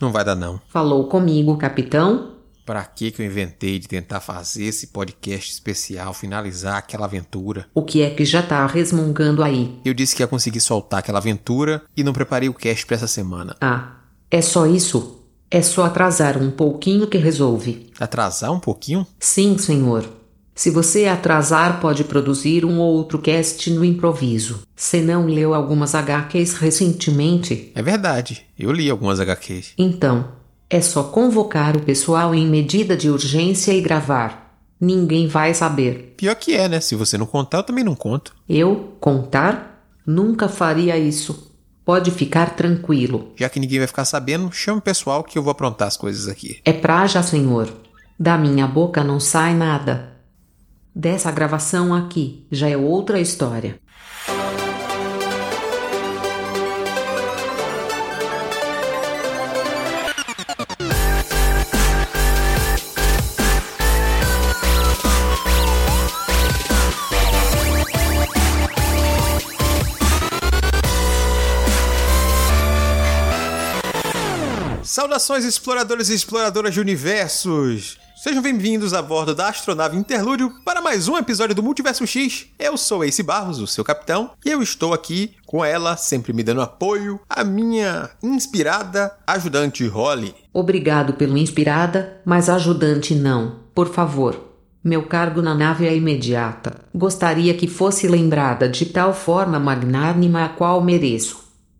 Não vai dar não. Falou comigo, capitão? Pra que que eu inventei de tentar fazer esse podcast especial, finalizar aquela aventura? O que é que já tá resmungando aí? Eu disse que ia conseguir soltar aquela aventura e não preparei o cast pra essa semana. Ah, é só isso? É só atrasar um pouquinho que resolve. Atrasar um pouquinho? Sim, senhor. Se você atrasar, pode produzir um ou outro cast no improviso. Você não leu algumas HQs recentemente? É verdade, eu li algumas HQs. Então, é só convocar o pessoal em medida de urgência e gravar. Ninguém vai saber. Pior que é, né? Se você não contar, eu também não conto. Eu contar? Nunca faria isso. Pode ficar tranquilo. Já que ninguém vai ficar sabendo, chama o pessoal que eu vou aprontar as coisas aqui. É praja, senhor. Da minha boca não sai nada. Dessa gravação aqui já é outra história. Saudações, exploradores e exploradoras de universos! Sejam bem-vindos a bordo da astronave Interlúdio para mais um episódio do Multiverso X. Eu sou Ace Barros, o seu capitão, e eu estou aqui com ela, sempre me dando apoio, a minha inspirada ajudante Holly. Obrigado pelo inspirada, mas ajudante não, por favor. Meu cargo na nave é imediata. Gostaria que fosse lembrada de tal forma magnânima a qual mereço.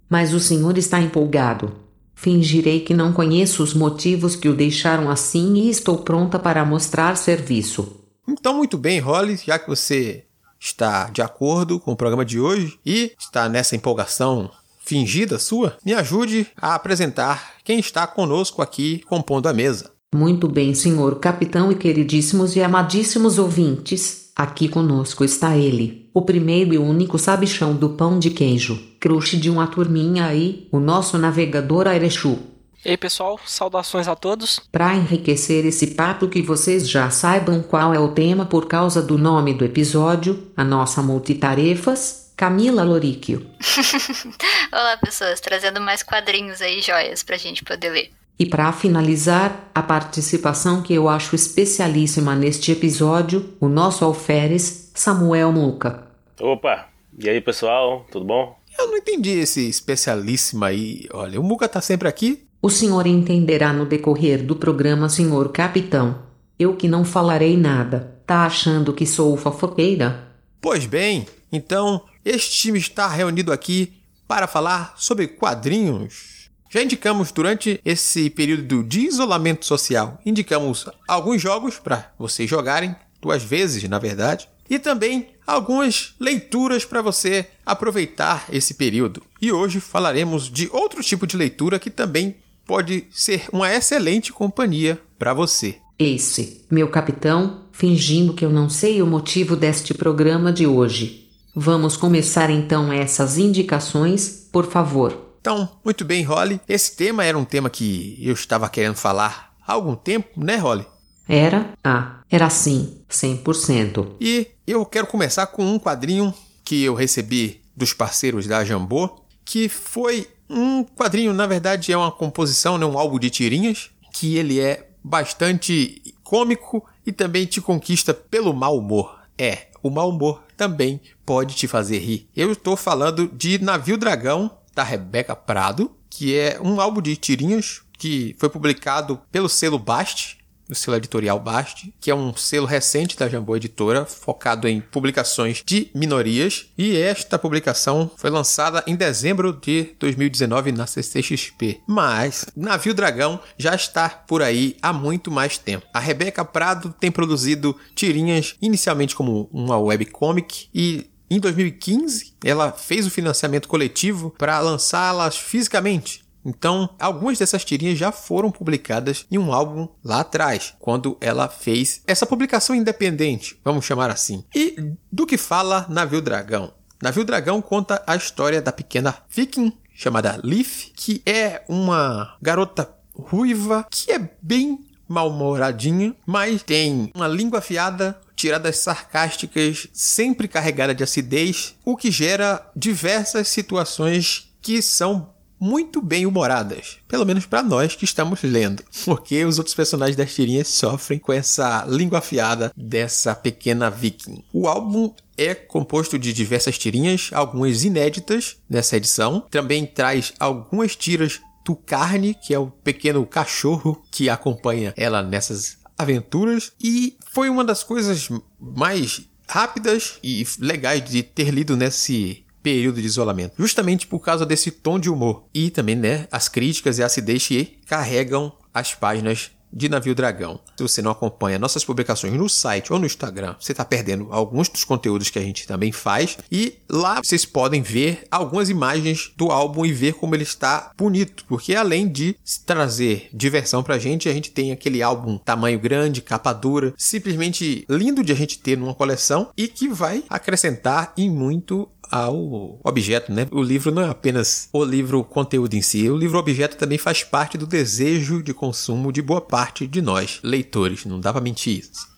Mas o senhor está empolgado. Fingirei que não conheço os motivos que o deixaram assim e estou pronta para mostrar serviço. Então, muito bem, Holly, já que você está de acordo com o programa de hoje e está nessa empolgação fingida sua, me ajude a apresentar quem está conosco aqui compondo a mesa. Muito bem, senhor capitão e queridíssimos e amadíssimos ouvintes. Aqui conosco está ele, o primeiro e único sabichão do pão de queijo, crush de uma turminha aí, o nosso navegador Airechu. E aí pessoal, saudações a todos. Para enriquecer esse papo que vocês já saibam qual é o tema por causa do nome do episódio, a nossa multitarefas, Camila Loríquio. Olá pessoas, trazendo mais quadrinhos aí, joias, pra gente poder ler. E para finalizar, a participação que eu acho especialíssima neste episódio, o nosso alferes, Samuel Muca. Opa, e aí pessoal, tudo bom? Eu não entendi esse especialíssimo aí. Olha, o Muca tá sempre aqui. O senhor entenderá no decorrer do programa, senhor capitão. Eu que não falarei nada. Tá achando que sou fofoqueira? Pois bem, então este time está reunido aqui para falar sobre quadrinhos. Já indicamos durante esse período de isolamento social, indicamos alguns jogos para vocês jogarem, duas vezes na verdade, e também algumas leituras para você aproveitar esse período. E hoje falaremos de outro tipo de leitura que também pode ser uma excelente companhia para você. Esse, meu capitão, fingindo que eu não sei o motivo deste programa de hoje. Vamos começar então essas indicações, por favor. Então, muito bem, Holly. Esse tema era um tema que eu estava querendo falar há algum tempo, né, Holly? Era? Ah, era sim, 100%. E eu quero começar com um quadrinho que eu recebi dos parceiros da Jambô, que foi um quadrinho, na verdade, é uma composição, né, um álbum de tirinhas, que ele é bastante cômico e também te conquista pelo mau humor. É, o mau humor também pode te fazer rir. Eu estou falando de Navio Dragão, da Rebeca Prado, que é um álbum de tirinhas que foi publicado pelo selo Bast, o selo editorial Bast, que é um selo recente da Jambô Editora, focado em publicações de minorias, e esta publicação foi lançada em dezembro de 2019 na CCXP. Mas Navio Dragão já está por aí há muito mais tempo. A Rebeca Prado tem produzido tirinhas inicialmente como uma webcomic e em 2015, ela fez o financiamento coletivo para lançá-las fisicamente. Então, algumas dessas tirinhas já foram publicadas em um álbum lá atrás, quando ela fez essa publicação independente, vamos chamar assim. E do que fala Navio Dragão? Navio Dragão conta a história da pequena Viking chamada Leaf, que é uma garota ruiva que é bem mal-humoradinha, mas tem uma língua afiada, tiradas sarcásticas, sempre carregada de acidez, o que gera diversas situações que são muito bem humoradas, pelo menos para nós que estamos lendo, porque os outros personagens das tirinhas sofrem com essa língua afiada dessa pequena viking. O álbum é composto de diversas tirinhas, algumas inéditas nessa edição. Também traz algumas tiras do Carne, que é o pequeno cachorro que acompanha ela nessas aventuras. E foi uma das coisas mais rápidas e legais de ter lido nesse período de isolamento, justamente por causa desse tom de humor e também, né, as críticas e acidez que carregam as páginas de Navio Dragão. Se você não acompanha nossas publicações no site ou no Instagram, você está perdendo alguns dos conteúdos que a gente também faz. E lá vocês podem ver algumas imagens do álbum e ver como ele está bonito. Porque além de trazer diversão pra gente, a gente tem aquele álbum tamanho grande, capa dura, simplesmente lindo de a gente ter numa coleção e que vai acrescentar em muito ao objeto, né? O livro não é apenas o livro conteúdo em si, o livro objeto também faz parte do desejo de consumo de boa parte de nós, leitores, não dá pra mentir isso.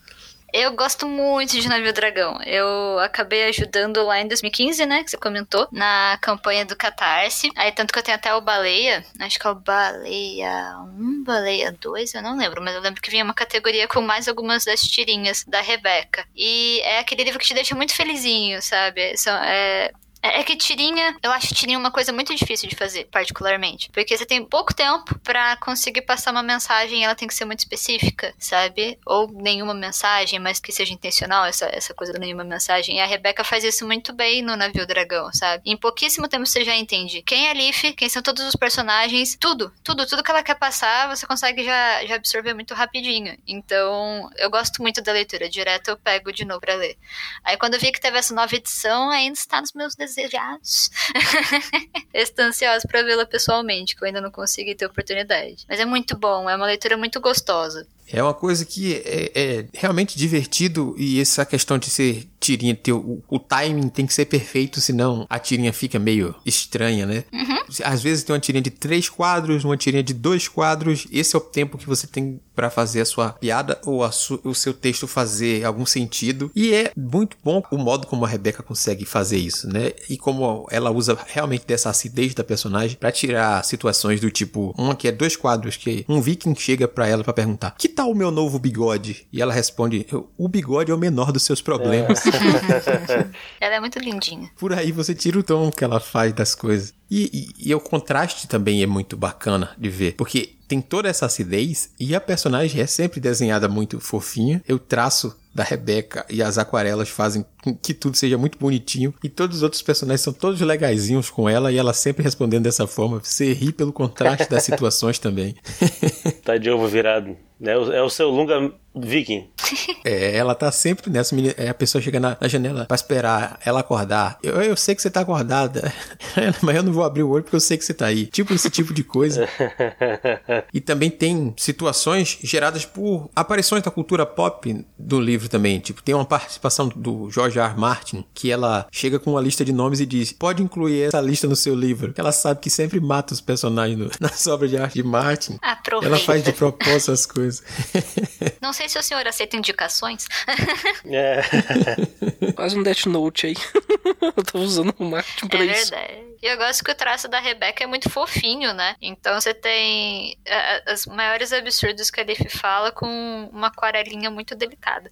Eu gosto muito de Navio Dragão. Eu acabei ajudando lá em 2015, né? Que você comentou, na campanha do Catarse. Aí, tanto que eu tenho até o Baleia. Acho que é o Baleia 1, Baleia 2, eu não lembro. Mas eu lembro que vinha uma categoria com mais algumas das tirinhas da Rebeca. E é aquele livro que te deixa muito felizinho, sabe? São, é, é, é que tirinha, eu acho tirinha uma coisa muito difícil de fazer, particularmente. Porque você tem pouco tempo para conseguir passar uma mensagem e ela tem que ser muito específica, sabe? Ou nenhuma mensagem, mas que seja intencional, essa, essa coisa da nenhuma mensagem. E a Rebeca faz isso muito bem no Navio Dragão, sabe? Em pouquíssimo tempo você já entende quem é Leaf, quem são todos os personagens, tudo, tudo, tudo que ela quer passar, você consegue já, já absorver muito rapidinho. Então, eu gosto muito da leitura. Direto eu pego de novo pra ler. Aí quando eu vi que teve essa nova edição, ainda está nos meus desejados. Estou ansiosa para vê-la pessoalmente, que eu ainda não consegui ter oportunidade. Mas é muito bom, é uma leitura muito gostosa. É uma coisa que é, é, realmente divertido e essa questão de ser tirinha, ter o, o, timing tem que ser perfeito, senão a tirinha fica meio estranha, né? Uhum. Às vezes tem uma tirinha de três quadros, uma tirinha de dois quadros, esse é o tempo que você tem para fazer a sua piada ou su, o seu texto fazer algum sentido. E é muito bom o modo como a Rebeca consegue fazer isso, né? E como ela usa realmente dessa acidez da personagem para tirar situações do tipo, uma que é dois quadros que um viking chega para ela para perguntar: "Que tal o meu novo bigode?" E ela responde: "O bigode é o menor dos seus problemas." É. ela é muito lindinha. Por aí você tira o tom que ela faz das coisas. E, e, e, o contraste também é muito bacana de ver, porque tem toda essa acidez e a personagem é sempre desenhada muito fofinha. Eu traço da Rebeca e as aquarelas fazem com que tudo seja muito bonitinho e todos os outros personagens são todos legaisinhos com ela e ela sempre respondendo dessa forma. Você ri pelo contraste das situações também. tá de ovo virado. É o, é o seu longa viking. É, ela tá sempre nessa. É, a pessoa chega na, na, janela pra esperar ela acordar. Eu, eu sei que você tá acordada, mas eu não vou abrir o olho porque eu sei que você tá aí. Tipo esse tipo de coisa. e também tem situações geradas por aparições da cultura pop do livro também. Tipo, tem uma participação do George R. Martin que ela chega com uma lista de nomes e diz: pode incluir essa lista no seu livro. Ela sabe que sempre mata os personagens no, nas obras de arte de Martin. Aproveita. Ela faz de propósito as coisas. Não sei se o senhor aceita indicações. É. Faz um Death Note aí. Eu tô usando o Martin pra é isso. Verdade. E eu gosto que o traço da Rebeca é muito fofinho, né? Então você tem as maiores absurdos que a Leaf fala com uma aquarelinha muito delicada.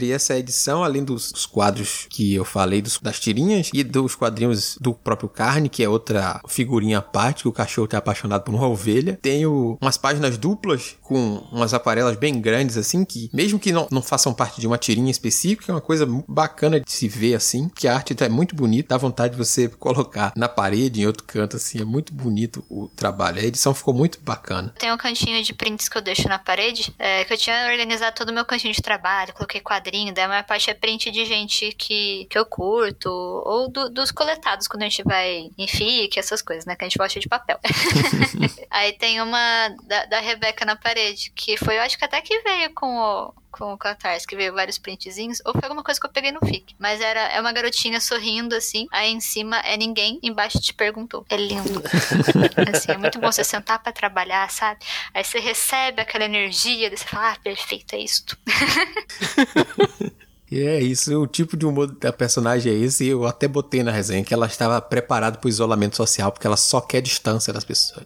e essa edição, além dos quadros que eu falei, dos, das tirinhas e dos quadrinhos do próprio Carne, que é outra figurinha à parte, que o cachorro tá apaixonado por uma ovelha, tem umas páginas duplas com umas aquarelas bem grandes, assim, que mesmo que não, não façam parte de uma tirinha específica, é uma coisa bacana de se ver, assim, que a arte tá muito bonita, dá vontade de você colocar na parede, em outro canto, assim. É muito bonito o trabalho. A edição ficou muito bacana. Tem um cantinho de prints que eu deixo na parede, é, que eu tinha organizado todo o meu cantinho de trabalho, coloquei quadrinho, daí a maior parte é print de gente que, que eu curto, ou do, dos coletados quando a gente vai em FIC, essas coisas, né? Que a gente gosta de papel. Aí tem uma da, da Rebeca na parede, que foi, eu acho que até que veio com o, com o Catarse, que veio vários printzinhos, ou foi alguma coisa que eu peguei no FIC. Mas era é uma garotinha sorrindo, assim, aí em cima é ninguém, embaixo te perguntou. É lindo. assim, é muito bom você sentar para trabalhar, sabe? Aí você recebe aquela energia, daí você fala, ah, perfeito, é isto. E é isso, o tipo de humor da personagem é esse. Eu até botei na resenha que ela estava preparada para o isolamento social, porque ela só quer distância das pessoas.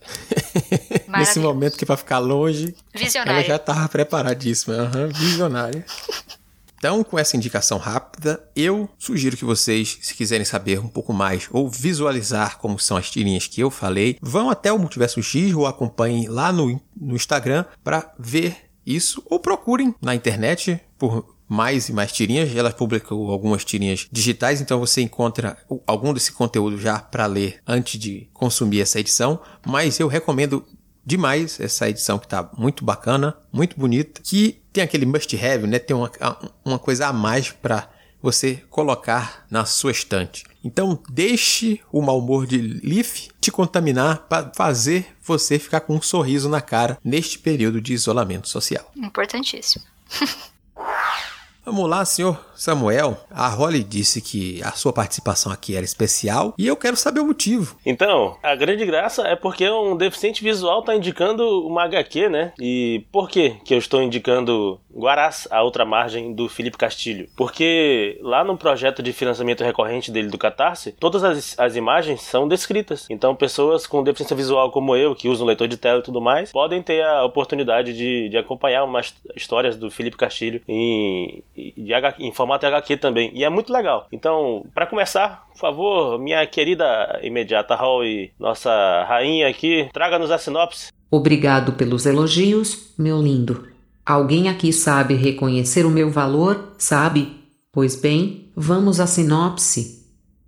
Nesse momento que para ficar longe, Visionária. ela já estava preparadíssima. Uhum, visionária. Então, com essa indicação rápida, eu sugiro que vocês, se quiserem saber um pouco mais ou visualizar como são as tirinhas que eu falei, vão até o Multiverso X ou acompanhem lá no, no Instagram para ver isso ou procurem na internet por mais e mais tirinhas. Ela publicou algumas tirinhas digitais, então você encontra algum desse conteúdo já para ler antes de consumir essa edição. Mas eu recomendo demais essa edição que tá muito bacana, muito bonita, que tem aquele must have, né? Tem uma, uma coisa a mais para você colocar na sua estante. Então, deixe o mau humor de Leaf te contaminar para fazer você ficar com um sorriso na cara neste período de isolamento social. Importantíssimo. Vamos lá, senhor Samuel. A Holly disse que a sua participação aqui era especial e eu quero saber o motivo. Então, a grande graça é porque um deficiente visual está indicando uma HQ, né? E por que que eu estou indicando Guarás, a outra margem do Felipe Castilho? Porque lá no projeto de financiamento recorrente dele do Catarse, todas as, as imagens são descritas. Então, pessoas com deficiência visual como eu, que usam leitor de tela e tudo mais, podem ter a oportunidade de, de acompanhar umas histórias do Felipe Castilho em de HQ, em formato HQ também. E é muito legal. Então, para começar, por favor, minha querida imediata Hall e nossa rainha aqui, traga-nos a sinopse. Obrigado pelos elogios, meu lindo. Alguém aqui sabe reconhecer o meu valor, sabe? Pois bem, vamos à sinopse.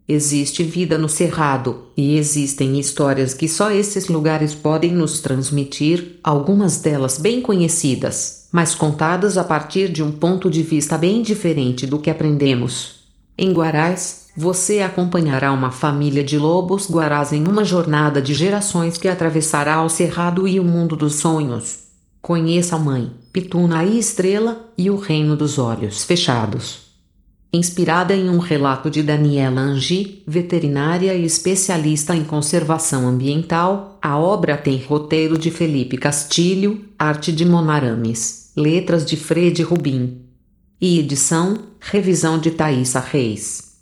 Existe vida no Cerrado, e existem histórias que só esses lugares podem nos transmitir, algumas delas bem conhecidas, mas contadas a partir de um ponto de vista bem diferente do que aprendemos. Em Guarás, você acompanhará uma família de lobos guarás em uma jornada de gerações que atravessará o Cerrado e o mundo dos sonhos. Conheça a mãe, Pituna e Estrela, e o reino dos olhos fechados. Inspirada em um relato de Daniela Angi, veterinária e especialista em conservação ambiental, a obra tem roteiro de Felipe Castilho, arte de Monarames, letras de Fred Rubim. E edição, revisão de Thaisa Reis.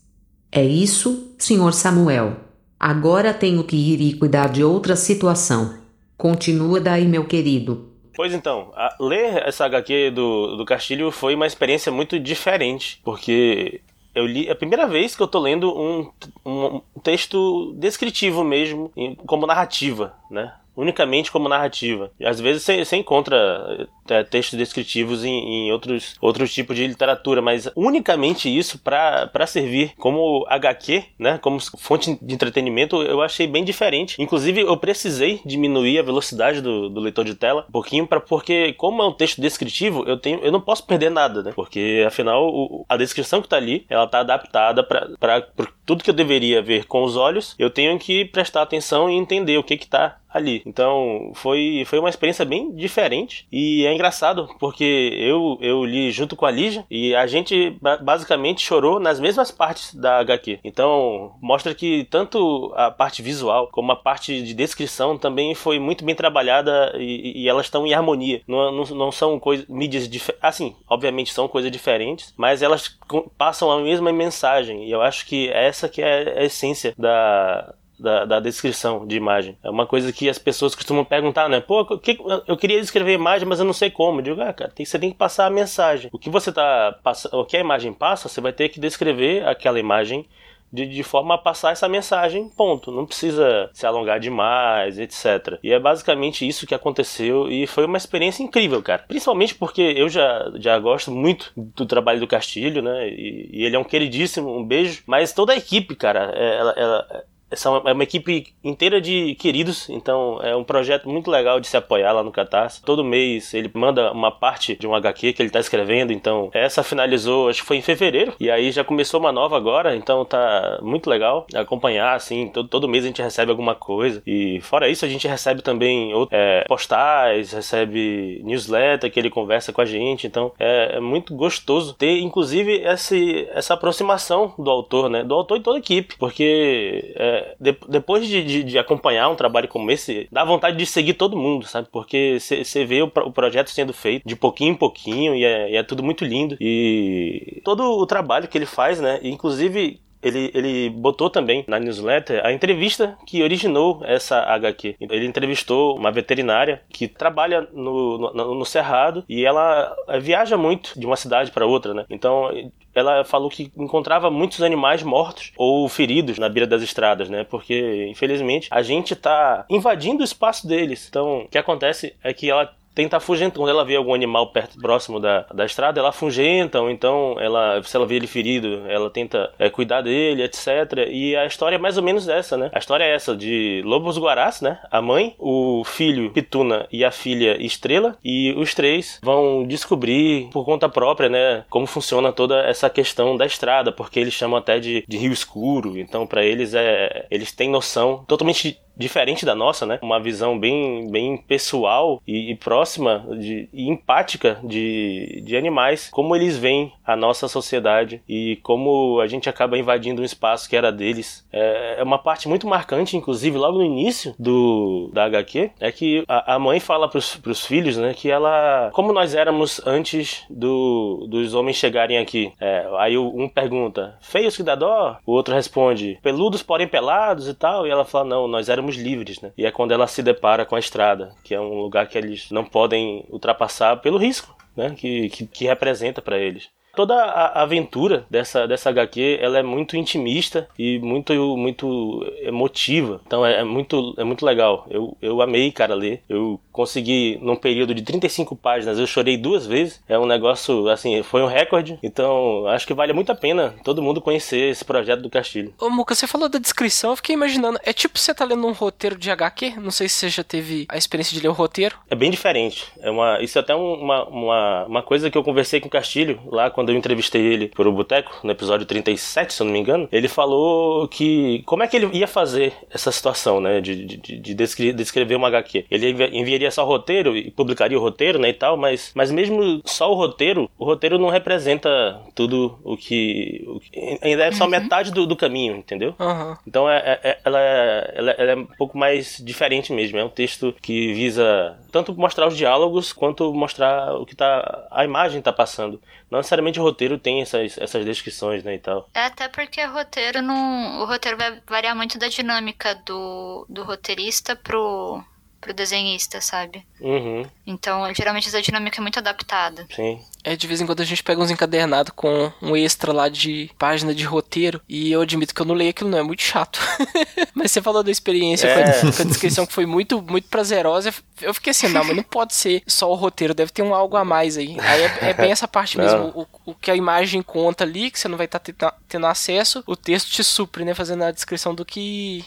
É isso, Sr. Samuel. Agora tenho que ir e cuidar de outra situação. Continua daí, meu querido. Pois então, ler essa HQ do, do Castilho foi uma experiência muito diferente, porque eu li é a primeira vez que eu tô lendo um, um, um texto descritivo mesmo, como narrativa, né? Unicamente como narrativa. Às vezes você, encontra é, textos descritivos em, em, outros, outros tipos de literatura, mas unicamente isso para servir como HQ, né, como fonte de entretenimento, eu achei bem diferente. Inclusive, eu precisei diminuir a velocidade do, do leitor de tela um pouquinho, para porque, como é um texto descritivo, eu, tenho, eu não posso perder nada, né, porque afinal o, a descrição que está ali, ela está adaptada para tudo que eu deveria ver com os olhos, eu tenho que prestar atenção e entender o que está ali. Então foi, foi uma experiência bem diferente e é engraçado porque eu, eu li junto com a Lígia e a gente basicamente chorou nas mesmas partes da HQ. Então mostra que tanto a parte visual como a parte de descrição também foi muito bem trabalhada e, e elas estão em harmonia. Não, não, não são coisas, mídias diferentes. Assim, obviamente são coisas diferentes, mas elas passam a mesma mensagem e eu acho que essa que é a essência da da, da, descrição de imagem. É uma coisa que as pessoas costumam perguntar, né? Pô, que, eu queria descrever a imagem, mas eu não sei como. Eu digo, ah, cara, tem, você tem que passar a mensagem. O que você tá o que a imagem passa, você vai ter que descrever aquela imagem de, de, forma a passar essa mensagem, ponto. Não precisa se alongar demais, etc. E é basicamente isso que aconteceu e foi uma experiência incrível, cara. Principalmente porque eu já, já gosto muito do trabalho do Castilho, né? E, e ele é um queridíssimo, um beijo. Mas toda a equipe, cara, é, ela, ela são, é uma equipe inteira de queridos, então é um projeto muito legal de se apoiar lá no Catarse. Todo mês ele manda uma parte de um HQ que ele tá escrevendo, então essa finalizou, acho que foi em fevereiro, e aí já começou uma nova agora, então tá muito legal acompanhar, assim, todo, todo mês a gente recebe alguma coisa, e fora isso a gente recebe também é, postais, recebe newsletter que ele conversa com a gente, então é, é muito gostoso ter, inclusive, esse, essa aproximação do autor, né, do autor e toda a equipe, porque é, de, depois de, de, de, acompanhar um trabalho como esse, dá vontade de seguir todo mundo, sabe? Porque você vê o, o, projeto sendo feito de pouquinho em pouquinho e é, e é tudo muito lindo. E todo o trabalho que ele faz, né? Inclusive ele, ele botou também na newsletter a entrevista que originou essa HQ. Ele entrevistou uma veterinária que trabalha no, no, no Cerrado e ela eh, viaja muito de uma cidade para outra, né? Então ela falou que encontrava muitos animais mortos ou feridos na beira das estradas, né? Porque, infelizmente, a gente está invadindo o espaço deles. Então, o que acontece é que ela tenta afugentar. Quando ela vê algum animal perto, próximo da, da estrada, ela afugenta, ou então, ela, se ela vê ele ferido, ela tenta é, cuidar dele, etc. E a história é mais ou menos essa, né? A história é essa, de lobos guarás, né? A mãe, o filho Pituna e a filha Estrela, e os três vão descobrir por conta própria, né? Como funciona toda essa questão da estrada, porque eles chamam até de, de rio escuro, então para eles é... Eles têm noção totalmente diferente da nossa, né? Uma visão bem, bem pessoal e, e próxima de, e empática de, de animais, como eles veem a nossa sociedade e como a gente acaba invadindo um espaço que era deles. É, é uma parte muito marcante, inclusive, logo no início do da HQ, é que a, a mãe fala pros, pros filhos, né, que ela, como nós éramos antes do, dos homens chegarem aqui. É, aí um pergunta, feios que dá dó? O outro responde, peludos porém pelados e tal, e ela fala, não, nós éramos livres, né? E é quando ela se depara com a estrada, que é um lugar que eles não podem ultrapassar pelo risco, né? Que, que, que representa para eles toda a aventura dessa, dessa HQ ela é muito intimista e muito muito emotiva. Então é, é, muito é muito legal. Eu, eu amei, cara, ler. Eu consegui num período de 35 páginas, eu chorei duas vezes. É um negócio assim, foi um recorde. Então, acho que vale muito a pena todo mundo conhecer esse projeto do Castilho. Ô, Muca, você falou da descrição, eu fiquei imaginando, é tipo você tá lendo um roteiro de HQ? Não sei se você já teve a experiência de ler o roteiro. É bem diferente. É uma isso é até uma, uma, uma coisa que eu conversei com o Castilho lá quando quando eu entrevistei ele por o Boteco, no episódio 37, se eu não me engano, ele falou que como é que ele ia fazer essa situação, né, de, de, de descrever uma HQ. Ele enviaria só o roteiro e publicaria o roteiro, né, e tal, mas, mas mesmo só o roteiro, o roteiro não representa tudo o que... O que ainda é só uhum. metade do, do, caminho, entendeu? Uhum. Então é, é, é ela, é, ela, ela é um pouco mais diferente mesmo. É um texto que visa tanto mostrar os diálogos quanto mostrar o que tá a imagem tá passando. Não necessariamente o roteiro tem essas, essas descrições, né, e tal. É até porque o roteiro não, o roteiro vai variar muito da dinâmica do, do roteirista pro pro desenhista, sabe? Uhum. Então, geralmente essa dinâmica é muito adaptada. Sim. É, de vez em quando a gente pega uns encadernados com um extra lá de página de roteiro e eu admito que eu não leio aquilo, não, é muito chato. mas você falou da experiência é. com, a, com, a, descrição que foi muito, muito prazerosa. Eu fiquei assim, não, mas não pode ser só o roteiro, deve ter um algo a mais aí. Aí é, é bem essa parte mesmo, o, o, que a imagem conta ali, que você não vai estar tá tendo acesso, o texto te supre, né, fazendo a descrição do que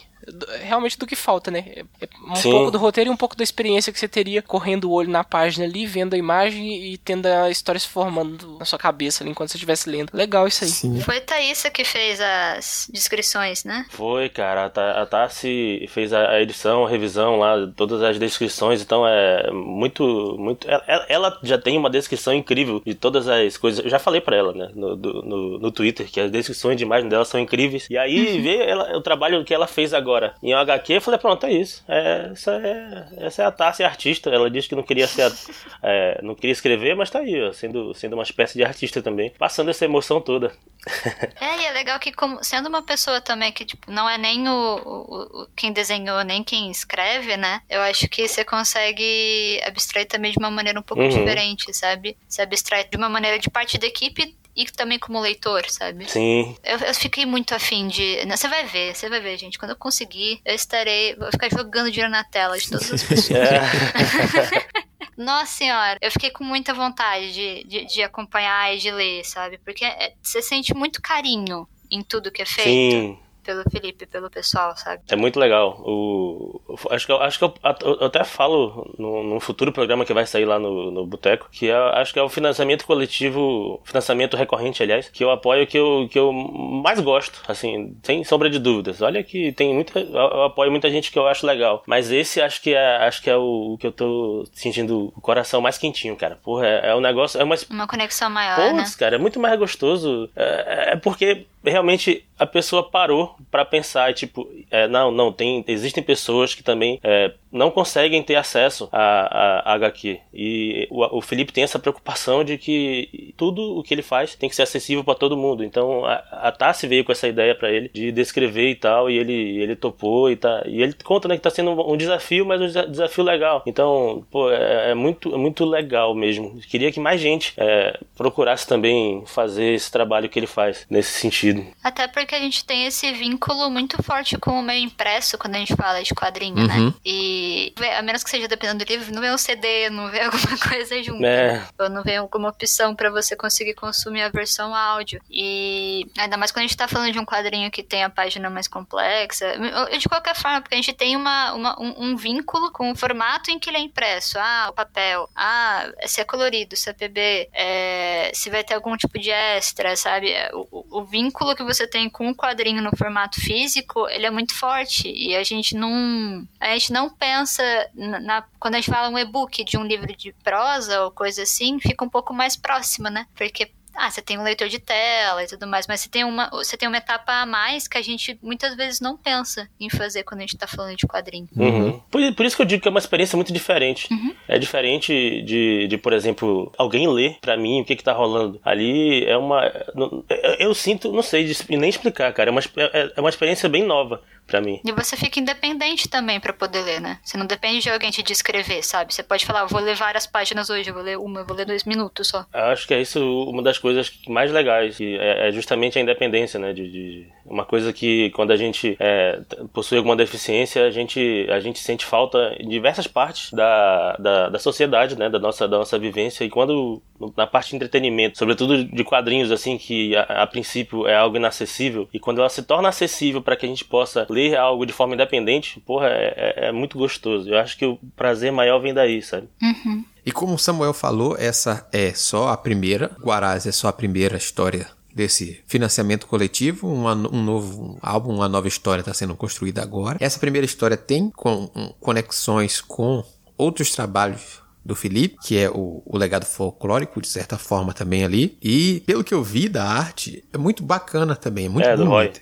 realmente do que falta, né? É, é um Sim. pouco do roteiro e um pouco da experiência que você teria correndo o olho na página ali, vendo a imagem e tendo a história se formando na sua cabeça ali enquanto você estivesse lendo. Legal isso aí. Sim. Foi Thaísa que fez as descrições, né? Foi, cara. A Tassi fez a edição, a revisão lá, todas as descrições, então é muito, muito... Ela já tem uma descrição incrível de todas as coisas. Eu já falei para ela, né, no, no, no Twitter, que as descrições de imagem dela são incríveis. E aí, ver ela, o trabalho que ela fez agora em HQ, eu falei, pronto, é isso. É, essa, é, essa é a Tassi artista. Ela disse que não queria ser é, não queria escrever, mas tá aí, ó, sendo, sendo uma espécie de artista também, passando essa emoção toda. é, e é legal que como, sendo uma pessoa também que tipo, não é nem o, o, o, quem desenhou, nem quem escreve, né? Eu acho que você consegue abstrair também de uma maneira um pouco uhum. diferente, sabe? Se abstrai de uma maneira de parte da equipe e também como leitor, sabe? Sim. Eu, eu fiquei muito afim de. Você vai ver, você vai ver, gente. Quando eu conseguir, eu estarei. Vou ficar jogando dinheiro na tela de todas as pessoas. É. Nossa senhora, eu fiquei com muita vontade de, de, de acompanhar e de ler, sabe? Porque é, você sente muito carinho em tudo que é feito. Sim pelo Felipe, pelo pessoal, sabe? É muito legal. O, acho que, eu, acho que eu, eu até falo no, futuro programa que vai sair lá no, no Boteco, que é, acho que é o financiamento coletivo, financiamento recorrente, aliás, que eu apoio que eu, que eu mais gosto, assim, sem sombra de dúvidas. Olha que tem muita. Eu apoio muita gente que eu acho legal. Mas esse acho que é, acho que é o, o que eu tô sentindo o coração mais quentinho, cara. Porra, é, é um negócio. É uma, uma conexão maior. Putz, né? cara, é muito mais gostoso. É, é porque realmente a pessoa parou para pensar, tipo, é, não, não, tem, existem pessoas que também é, não conseguem ter acesso a, a, a HQ. E o, o, Felipe tem essa preocupação de que tudo o que ele faz tem que ser acessível para todo mundo. Então a, a Tassi veio com essa ideia para ele de descrever e tal, e ele, ele topou e tá. E ele conta né, que tá sendo um desafio, mas um desafio legal. Então, pô, é, é muito, é muito legal mesmo. Queria que mais gente é, procurasse também fazer esse trabalho que ele faz nesse sentido. Até porque a gente tem esse vínculo muito forte com o meio impresso quando a gente fala de quadrinho, né? uhum. né? E a menos que seja dependendo do livro, não vem um CD, não vem alguma coisa junto. É. Ou não vem alguma opção para você conseguir consumir a versão áudio. E ainda mais quando a gente tá falando de um quadrinho que tem a página mais complexa. De qualquer forma, porque a gente tem uma, uma um, um, vínculo com o formato em que ele é impresso. Ah, o papel. Ah, se é colorido, se é PB. É, se vai ter algum tipo de extra, sabe? O, o, o vínculo que você tem com o quadrinho no formato físico, ele é muito forte. E a gente não. A gente não pensa. Na, na quando a gente fala um e-book de um livro de prosa ou coisa assim, fica um pouco mais próxima, né? Porque ah, você tem um leitor de tela e tudo mais, mas você tem uma, você tem uma etapa a mais que a gente muitas vezes não pensa em fazer quando a gente tá falando de quadrinho. Uhum. Por, por, isso que eu digo que é uma experiência muito diferente. Uhum. É diferente de, de, por exemplo, alguém ler para mim o que que tá rolando. Ali é uma. Eu, eu sinto, não sei nem explicar, cara. É uma, é, é uma experiência bem nova para mim. E você fica independente também para poder ler, né? Você não depende de alguém te descrever, sabe? Você pode falar, vou ler várias páginas hoje, vou ler uma, vou ler dois minutos só. Eu acho que é isso uma das coisas mais legais, é, é justamente a independência, né? De, de, uma coisa que quando a gente é, possui alguma deficiência, a gente, a gente sente falta em diversas partes da, da, da sociedade, né? Da nossa, da nossa vivência. E quando na parte de entretenimento, sobretudo de quadrinhos assim que a, a princípio é algo inacessível e quando ela se torna acessível para que a gente possa ler algo de forma independente, porra, é, é, é, muito gostoso. Eu acho que o prazer maior vem daí, sabe? Uhum. E como o Samuel falou, essa é só a primeira. Guarás é só a primeira história desse financiamento coletivo, uma, um novo álbum, uma nova história está sendo construída agora. Essa primeira história tem com, um, conexões com outros trabalhos do Felipe, que é o, o, legado folclórico, de certa forma, também ali. E pelo que eu vi da arte, é muito bacana também, é muito é, bonita.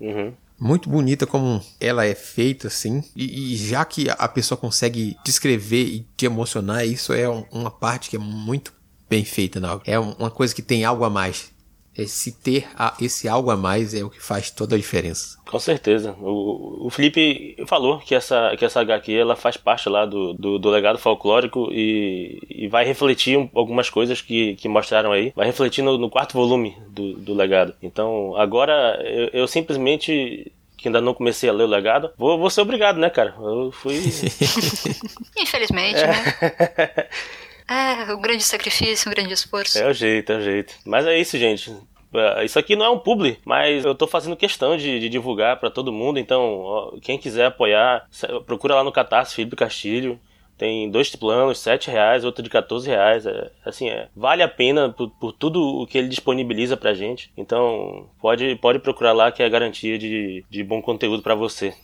Uhum. Muito bonita como ela é feita, assim. E, e, já que a pessoa consegue descrever e te emocionar, isso é um, uma parte que é muito bem feita na obra. É uma coisa que tem algo a mais. Esse ter a, esse algo a mais é o que faz toda a diferença. Com certeza. O, o Felipe falou que essa, que essa HQ ela faz parte lá do, do, do legado folclórico e, e vai refletir um, algumas coisas que, que mostraram aí. Vai refletir no, no quarto volume do, do legado. Então, agora eu, eu simplesmente que ainda não comecei a ler o legado, vou, vou ser obrigado, né, cara? Eu fui. Infelizmente, é. né? É, um grande sacrifício, um grande esforço. É o jeito, é o jeito. Mas é isso, gente. É, isso aqui não é um publi, mas eu tô fazendo questão de, de divulgar para todo mundo. Então, ó, quem quiser apoiar, procura lá no Catarse Felipe Castilho. Tem dois planos, sete reais, outro de 14 reais. É, assim, é, vale a pena por, por, tudo o que ele disponibiliza pra gente. Então, pode, pode procurar lá que é garantia de, de bom conteúdo para você.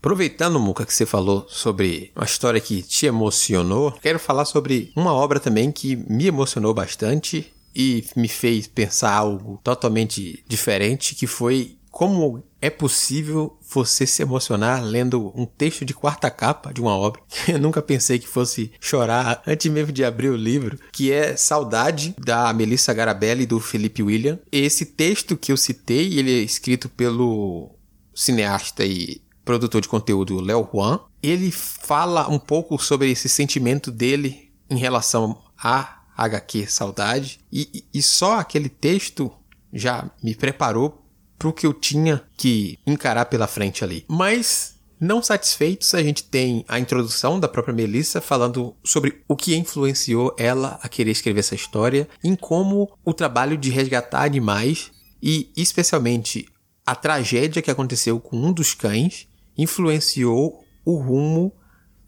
Aproveitando, Muca, que você falou sobre uma história que te emocionou, quero falar sobre uma obra também que me emocionou bastante e me fez pensar algo totalmente diferente, que foi como é possível você se emocionar lendo um texto de quarta capa de uma obra que eu nunca pensei que fosse chorar antes mesmo de abrir o livro, que é Saudade da Melissa Garabelli e do Felipe William. Esse texto que eu citei, ele é escrito pelo cineasta e produtor de conteúdo Léo Juan, ele fala um pouco sobre esse sentimento dele em relação a HQ Saudade, e, e só aquele texto já me preparou para o que eu tinha que encarar pela frente ali. Mas não satisfeitos, a gente tem a introdução da própria Melissa falando sobre o que influenciou ela a querer escrever essa história, em como o trabalho de resgatar animais e especialmente a tragédia que aconteceu com um dos cães influenciou o rumo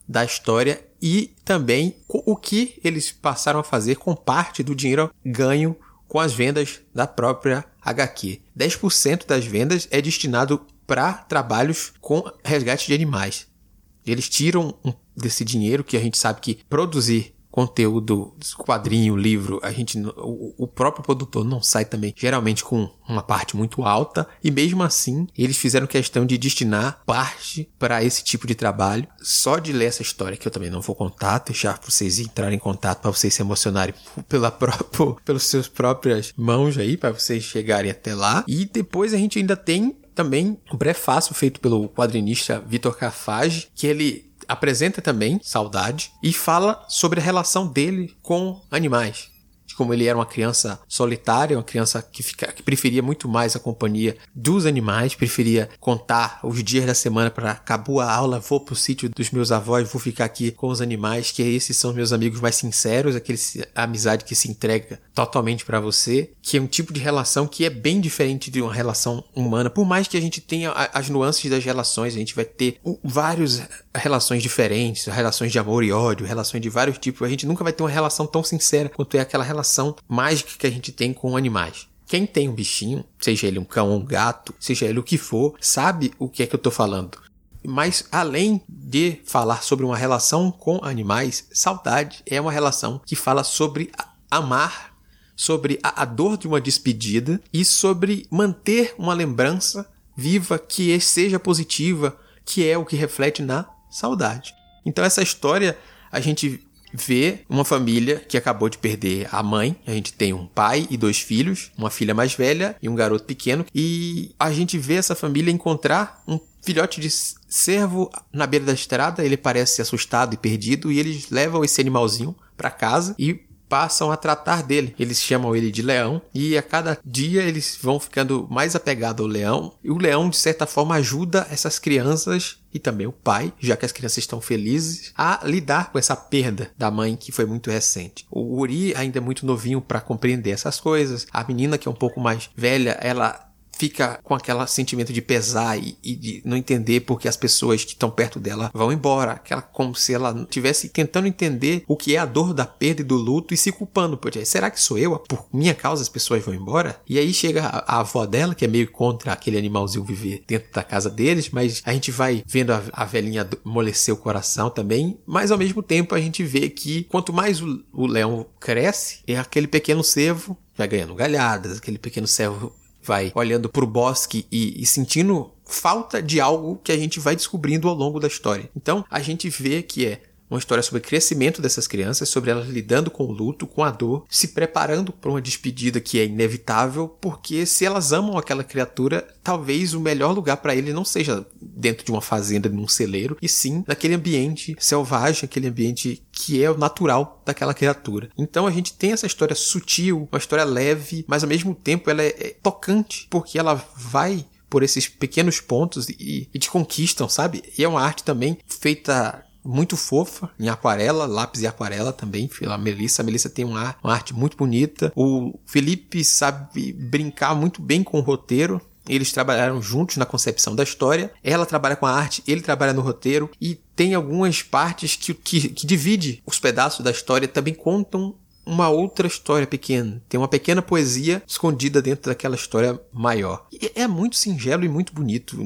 da história e também o que eles passaram a fazer com parte do dinheiro ganho com as vendas da própria HQ. 10% das vendas é destinado para trabalhos com resgate de animais. Eles tiram desse dinheiro que a gente sabe que produzir conteúdo, quadrinho, livro, a gente, o, o, próprio produtor não sai também, geralmente com uma parte muito alta, e mesmo assim eles fizeram questão de destinar parte para esse tipo de trabalho. Só de ler essa história que eu também não vou contar, deixar para vocês entrarem em contato, para vocês se emocionarem pela própria, pelos seus próprias mãos aí, para vocês chegarem até lá. E depois a gente ainda tem também um prefácio feito pelo quadrinista Vitor Cafage, que ele apresenta também Saudade e fala sobre a relação dele com animais como ele era uma criança solitária, uma criança que, fica, que preferia muito mais a companhia dos animais, preferia contar os dias da semana para acabou a aula, vou pro sítio dos meus avós, vou ficar aqui com os animais, que esses são meus amigos mais sinceros, aquele amizade que se entrega totalmente para você, que é um tipo de relação que é bem diferente de uma relação humana, por mais que a gente tenha as nuances das relações, a gente vai ter várias relações diferentes, relações de amor e ódio, relações de vários tipos, a gente nunca vai ter uma relação tão sincera quanto é aquela relação relação mágica que a gente tem com animais. Quem tem um bichinho, seja ele um cão ou um gato, seja ele o que for, sabe o que é que eu estou falando. Mas além de falar sobre uma relação com animais, saudade é uma relação que fala sobre amar, sobre a, dor de uma despedida e sobre manter uma lembrança viva que seja positiva, que é o que reflete na saudade. Então essa história a gente vê uma família que acabou de perder a mãe. A gente tem um pai e dois filhos, uma filha mais velha e um garoto pequeno. E a gente vê essa família encontrar um filhote de cervo na beira da estrada. Ele parece assustado e perdido e eles levam esse animalzinho para casa e passam a tratar dele. Eles chamam ele de leão e a cada dia eles vão ficando mais apegados ao leão. E o leão, de certa forma, ajuda essas crianças e também o pai, já que as crianças estão felizes, a lidar com essa perda da mãe que foi muito recente. O Uri ainda é muito novinho para compreender essas coisas. A menina que é um pouco mais velha, ela fica com aquele sentimento de pesar e, e, de não entender porque as pessoas que estão perto dela vão embora. Aquela como se ela estivesse tentando entender o que é a dor da perda e do luto e se culpando. Porque, será que sou eu? Por minha causa as pessoas vão embora? E aí chega a, a avó dela, que é meio contra aquele animalzinho viver dentro da casa deles, mas a gente vai vendo a, a velhinha amolecer o coração também, mas ao mesmo tempo a gente vê que quanto mais o, o leão cresce, é aquele pequeno cervo vai ganhando galhadas, aquele pequeno cervo vai olhando pro bosque e, e sentindo falta de algo que a gente vai descobrindo ao longo da história. Então a gente vê que é uma história sobre o crescimento dessas crianças, sobre elas lidando com o luto, com a dor, se preparando para uma despedida que é inevitável, porque se elas amam aquela criatura, talvez o melhor lugar para ele não seja dentro de uma fazenda, num celeiro, e sim naquele ambiente selvagem, aquele ambiente que é o natural daquela criatura. Então a gente tem essa história sutil, uma história leve, mas ao mesmo tempo ela é, é tocante, porque ela vai por esses pequenos pontos e, e te conquistam, sabe? E é uma arte também feita muito fofa, em aquarela, lápis e aquarela também, a Melissa. A Melissa tem uma, uma arte muito bonita. O Felipe sabe brincar muito bem com o roteiro. Eles trabalharam juntos na concepção da história. Ela trabalha com a arte, ele trabalha no roteiro. E tem algumas partes que, que, que divide os pedaços da história, também contam uma outra história pequena. Tem uma pequena poesia escondida dentro daquela história maior. E é muito singelo e muito bonito.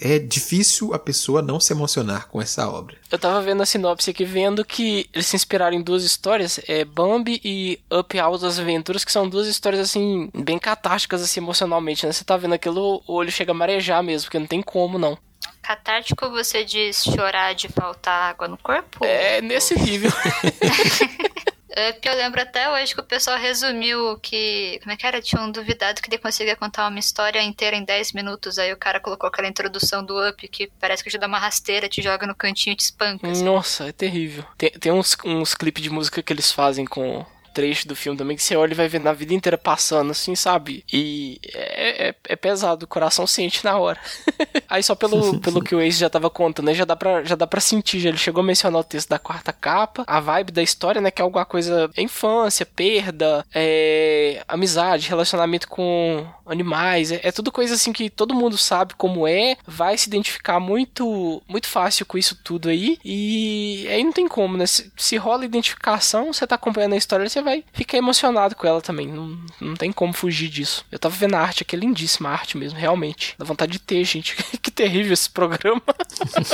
É difícil a pessoa não se emocionar com essa obra. Eu tava vendo a sinopse aqui, vendo que eles se inspiraram em duas histórias, é Bambi e Up Altas Aventuras, que são duas histórias, assim, bem catásticas, assim, emocionalmente, né? Você tá vendo aquilo, o olho chega a marejar mesmo, porque não tem como, não. Catártico você diz chorar de faltar água no corpo? É, nesse nível. Up, eu lembro até hoje que o pessoal resumiu que. Como é que era? Tinham duvidado que ele conseguia contar uma história inteira em 10 minutos. Aí o cara colocou aquela introdução do Up que parece que te dá uma rasteira, te joga no cantinho e te espanca. Assim. Nossa, é terrível. Tem, tem uns, uns clipes de música que eles fazem com trecho do filme também que você olha e vai ver na vida inteira passando, assim, sabe? E é, é, é pesado, o coração sente na hora. Aí só pelo, pelo que o Ace já tava contando, né, já dá, pra, já dá pra sentir, já ele chegou a mencionar o texto da quarta capa, a vibe da história, né, que é alguma coisa infância, perda, é, amizade, relacionamento com animais, é, é tudo coisa assim que todo mundo sabe como é, vai se identificar muito muito fácil com isso tudo aí, e aí não tem como, né, se, se rola identificação, você tá acompanhando a história, você vai ficar emocionado com ela também. Não, não tem como fugir disso. Eu tava vendo a arte aqui, é lindíssima a arte mesmo, realmente. Dá vontade de ter gente que terrível esse programa.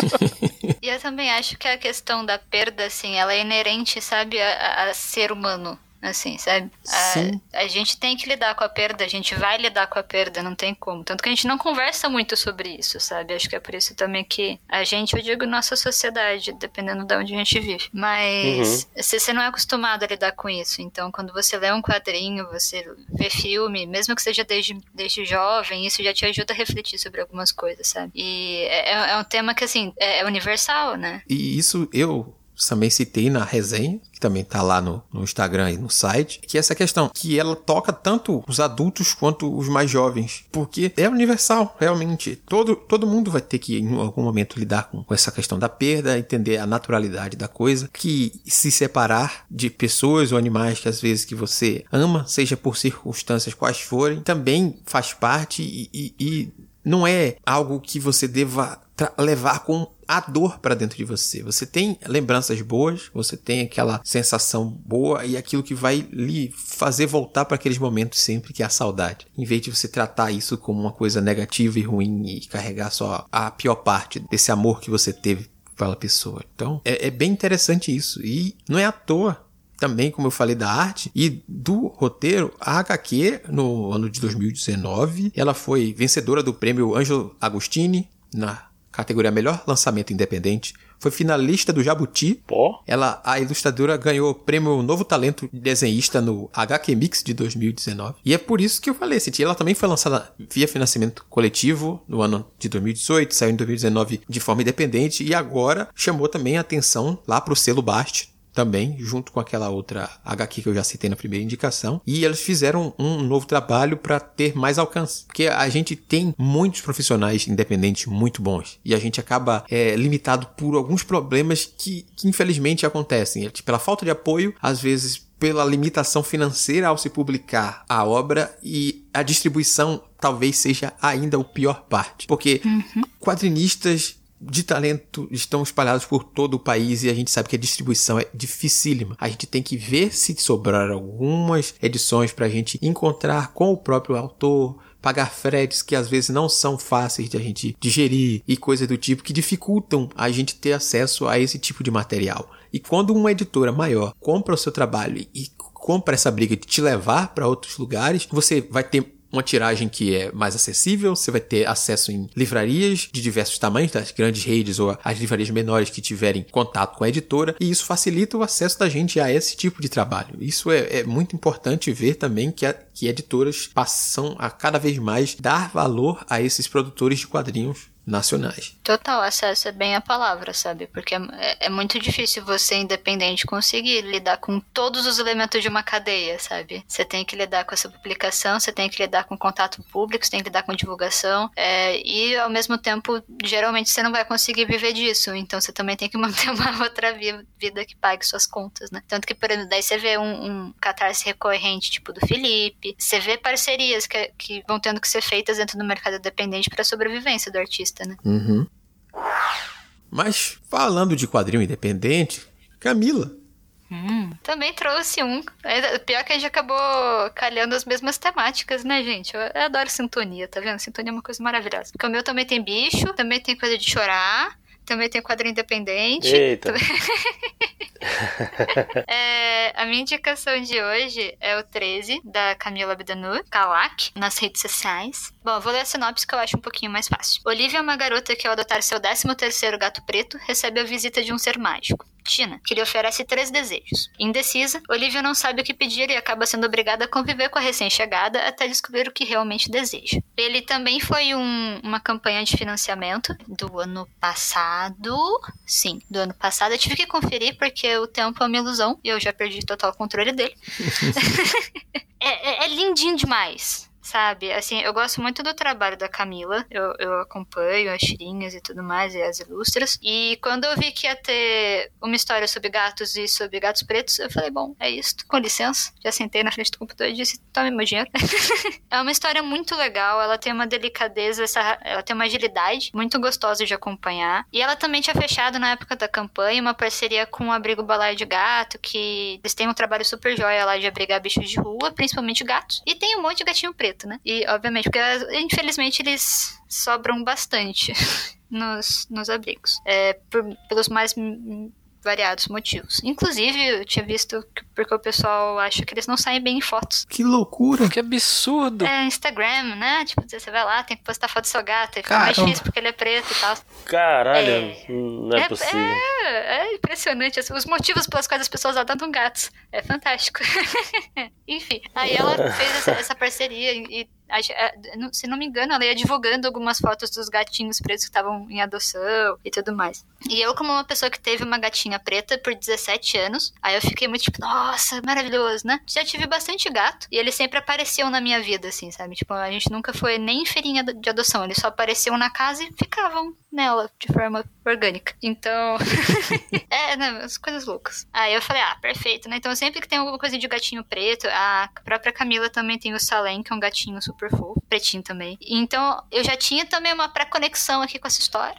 e eu também acho que a questão da perda, assim, ela é inerente, sabe, a, a ser humano assim, sabe? A, a gente tem que lidar com a perda, a gente vai lidar com a perda, não tem como. Tanto que a gente não conversa muito sobre isso, sabe? Acho que é por isso também que a gente, eu digo nossa sociedade, dependendo de onde a gente vive. Mas uhum. você não é acostumado a lidar com isso. Então, quando você lê um quadrinho, você vê filme, mesmo que seja desde, desde jovem, isso já te ajuda a refletir sobre algumas coisas, sabe? E é, é um tema que, assim, é, é universal, né? E isso eu também citei na resenha, que também tá lá no, no Instagram e no site, que é essa questão, que ela toca tanto os adultos quanto os mais jovens, porque é universal, realmente. Todo, todo mundo vai ter que, em algum momento, lidar com, com essa questão da perda, entender a naturalidade da coisa, que se separar de pessoas ou animais que às vezes que você ama, seja por circunstâncias quais forem, também faz parte e, e, e não é algo que você deva levar com a dor para dentro de você. Você tem lembranças boas, você tem aquela sensação boa e aquilo que vai lhe fazer voltar para aqueles momentos sempre que é a saudade. Em vez de você tratar isso como uma coisa negativa e ruim e carregar só a pior parte desse amor que você teve pela pessoa. Então, é, é bem interessante isso. E não é à toa também, como eu falei, da arte e do roteiro, a HQ, no ano de 2019, ela foi vencedora do prêmio Angelo Agostini na categoria Melhor Lançamento Independente. Foi finalista do Jabuti. Pô. Ela, a ilustradora, ganhou o prêmio Novo Talento Desenhista no HQ Mix de 2019. E é por isso que eu falei, assim, ela também foi lançada via financiamento coletivo no ano de 2018, saiu em 2019 de forma independente e agora chamou também a atenção lá para o selo Bast também, junto com aquela outra HQ que eu já citei na primeira indicação. E eles fizeram um novo trabalho para ter mais alcance. Porque a gente tem muitos profissionais independentes muito bons. E a gente acaba é, limitado por alguns problemas que, que infelizmente acontecem. É, pela falta de apoio, às vezes pela limitação financeira ao se publicar a obra e a distribuição talvez seja ainda o pior parte. Porque uhum. quadrinistas de talento estão espalhados por todo o país e a gente sabe que a distribuição é dificílima. A gente tem que ver se sobrar algumas edições para a gente encontrar com o próprio autor, pagar fretes que às vezes não são fáceis de a gente digerir e coisas do tipo que dificultam a gente ter acesso a esse tipo de material. E quando uma editora maior compra o seu trabalho e compra essa briga de te levar para outros lugares, você vai ter uma tiragem que é mais acessível, você vai ter acesso em livrarias de diversos tamanhos, das grandes redes ou as livrarias menores que tiverem contato com a editora, e isso facilita o acesso da gente a esse tipo de trabalho. Isso é, é muito importante ver também que, a, que editoras passam a cada vez mais dar valor a esses produtores de quadrinhos nacionais. Total, acesso é bem a palavra, sabe? Porque é, é, muito difícil você, independente, conseguir lidar com todos os elementos de uma cadeia, sabe? Você tem que lidar com essa publicação, você tem que lidar com contato público, você tem que lidar com divulgação, é, e ao mesmo tempo, geralmente você não vai conseguir viver disso, então você também tem que manter uma outra vida que pague suas contas, né? Tanto que, por exemplo, daí você vê um, um catarse recorrente, tipo do Felipe, você vê parcerias que, que vão tendo que ser feitas dentro do mercado independente para a sobrevivência do artista né? Uhum. Mas falando de quadrinho independente, Camila. Hum, também trouxe um. É, pior que a gente acabou calhando as mesmas temáticas, né, gente? Eu, eu adoro sintonia, tá vendo? Sintonia é uma coisa maravilhosa. Porque o meu também tem bicho, também tem coisa de chorar, também tem quadrinho independente. Eita. é, a minha indicação de hoje é o 13, da Camila Abdanur, Kalak, nas redes sociais. Bom, vou ler a sinopse que eu acho um pouquinho mais fácil. Olivia é uma garota que, ao adotar seu 13º gato preto, recebe a visita de um ser mágico. Tina, que lhe oferece três desejos. Indecisa, Olivia não sabe o que pedir e acaba sendo obrigada a conviver com a recém-chegada até descobrir o que realmente deseja. Ele também foi um, uma campanha de financiamento do ano passado. Sim, do ano passado. Eu tive que conferir porque o tempo é uma ilusão e eu já perdi total controle dele. é, é, é lindinho demais sabe? Assim, eu gosto muito do trabalho da Camila, eu, eu acompanho as tirinhas e tudo mais, e as ilustras. E quando eu vi que ia ter uma história sobre gatos e sobre gatos pretos, eu falei, bom, é isso, com licença. Já sentei na frente do computador e disse, tome meu dinheiro. é uma história muito legal, ela tem uma delicadeza, essa, ela tem uma agilidade muito gostosa de acompanhar. E ela também tinha fechado na época da campanha uma parceria com o Abrigo Balaio de Gato, que eles têm um trabalho super jóia lá de abrigar bichos de rua, principalmente gatos. E tem um monte de gatinho preto. Né? E, obviamente, porque infelizmente eles sobram bastante nos, nos abrigos. É, por, pelos mais variados motivos. Inclusive, eu tinha visto que, porque o pessoal acha que eles não saem bem em fotos. Que loucura! Que absurdo! É, Instagram, né? Tipo, você vai lá, tem que postar foto do seu gato, e fica mais difícil porque ele é preto e tal. Caralho, é, não é, é possível. É, é impressionante. Os motivos pelos quais as pessoas adotam gatos. É fantástico. Enfim, aí ela fez essa, essa parceria e se não me engano, ela ia divulgando algumas fotos dos gatinhos pretos que estavam em adoção e tudo mais. E eu, como uma pessoa que teve uma gatinha preta por 17 anos, aí eu fiquei muito tipo, nossa, maravilhoso, né? Já tive bastante gato e eles sempre apareciam na minha vida, assim, sabe? Tipo, a gente nunca foi nem em feirinha de adoção, eles só apareciam na casa e ficavam nela de forma orgânica. Então, é, né, as coisas loucas. Aí eu falei, ah, perfeito, né? Então sempre que tem alguma coisa de gatinho preto, a própria Camila também tem o Salem, que é um gatinho super super fofo, pretinho também. Então, eu já tinha também uma pré-conexão aqui com essa história.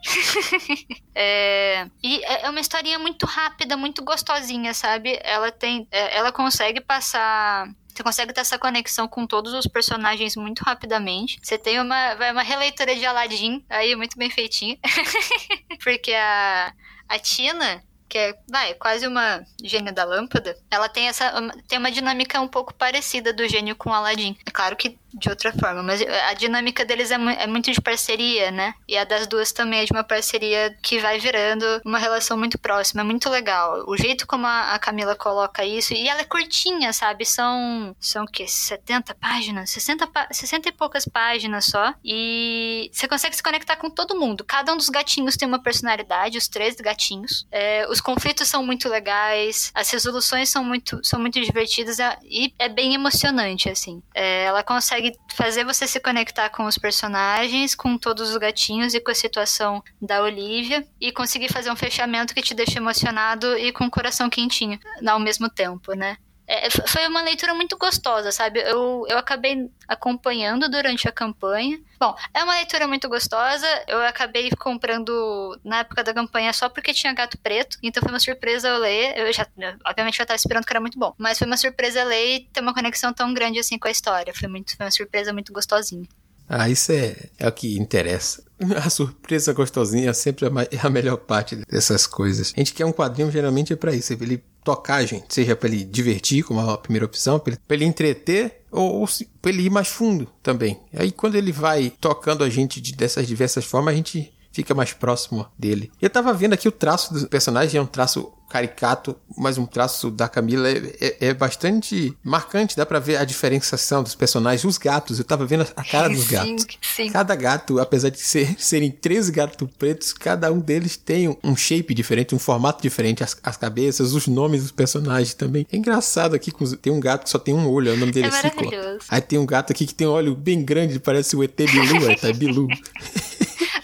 é, e é, é uma historinha muito rápida, muito gostosinha, sabe? Ela tem. É, ela consegue passar você consegue ter essa conexão com todos os personagens muito rapidamente. Você tem uma, uma releitura de Aladdin aí muito bem feitinha. Porque a, a Tina, que é, vai, quase uma gênio da lâmpada, ela tem essa tem uma dinâmica um pouco parecida do gênio com Aladdin. É claro que de outra forma, mas a dinâmica deles é, mu é, muito de parceria, né? E a das duas também é de uma parceria que vai virando uma relação muito próxima, é muito legal. O jeito como a, a Camila coloca isso, e ela é curtinha, sabe? São, são o quê? 70 páginas? 60, 60 e poucas páginas só. E você consegue se conectar com todo mundo. Cada um dos gatinhos tem uma personalidade, os três gatinhos. É, os conflitos são muito legais, as resoluções são muito, são muito divertidas é, e é bem emocionante, assim. É, ela consegue fazer você se conectar com os personagens, com todos os gatinhos e com a situação da Olivia e conseguir fazer um fechamento que te deixa emocionado e com o coração quentinho ao mesmo tempo, né? É, foi uma leitura muito gostosa, sabe? Eu, eu acabei acompanhando durante a campanha. Bom, é uma leitura muito gostosa. Eu acabei comprando na época da campanha só porque tinha gato preto. Então foi uma surpresa eu ler. Eu já, obviamente, já estava esperando que era muito bom. Mas foi uma surpresa ler e ter uma conexão tão grande assim com a história. Foi, muito, foi uma surpresa muito gostosinha. Ah, isso é, é o que interessa. A surpresa gostosinha é sempre a, a melhor parte dessas coisas. A gente quer um quadrinho geralmente é para isso, é ele tocar a gente, seja para ele divertir, como a primeira opção, para ele, ele, entreter ou, ou para ele ir mais fundo também. Aí quando ele vai tocando a gente de, dessas diversas formas, a gente fica mais próximo dele. Eu tava vendo aqui o traço do personagem, é um traço caricato, mas um traço da Camila é, é, é, bastante marcante, dá pra ver a diferenciação dos personagens. Os gatos, eu tava vendo a cara dos gatos. Sim. Cada gato, apesar de ser, serem três gatos pretos, cada um deles tem um shape diferente, um formato diferente, as, as cabeças, os nomes dos personagens também. É engraçado aqui, tem um gato que só tem um olho, o nome dele é, é maravilhoso. Aí tem um gato aqui que tem um olho bem grande, parece o ET Bilu, é, tá Bilu.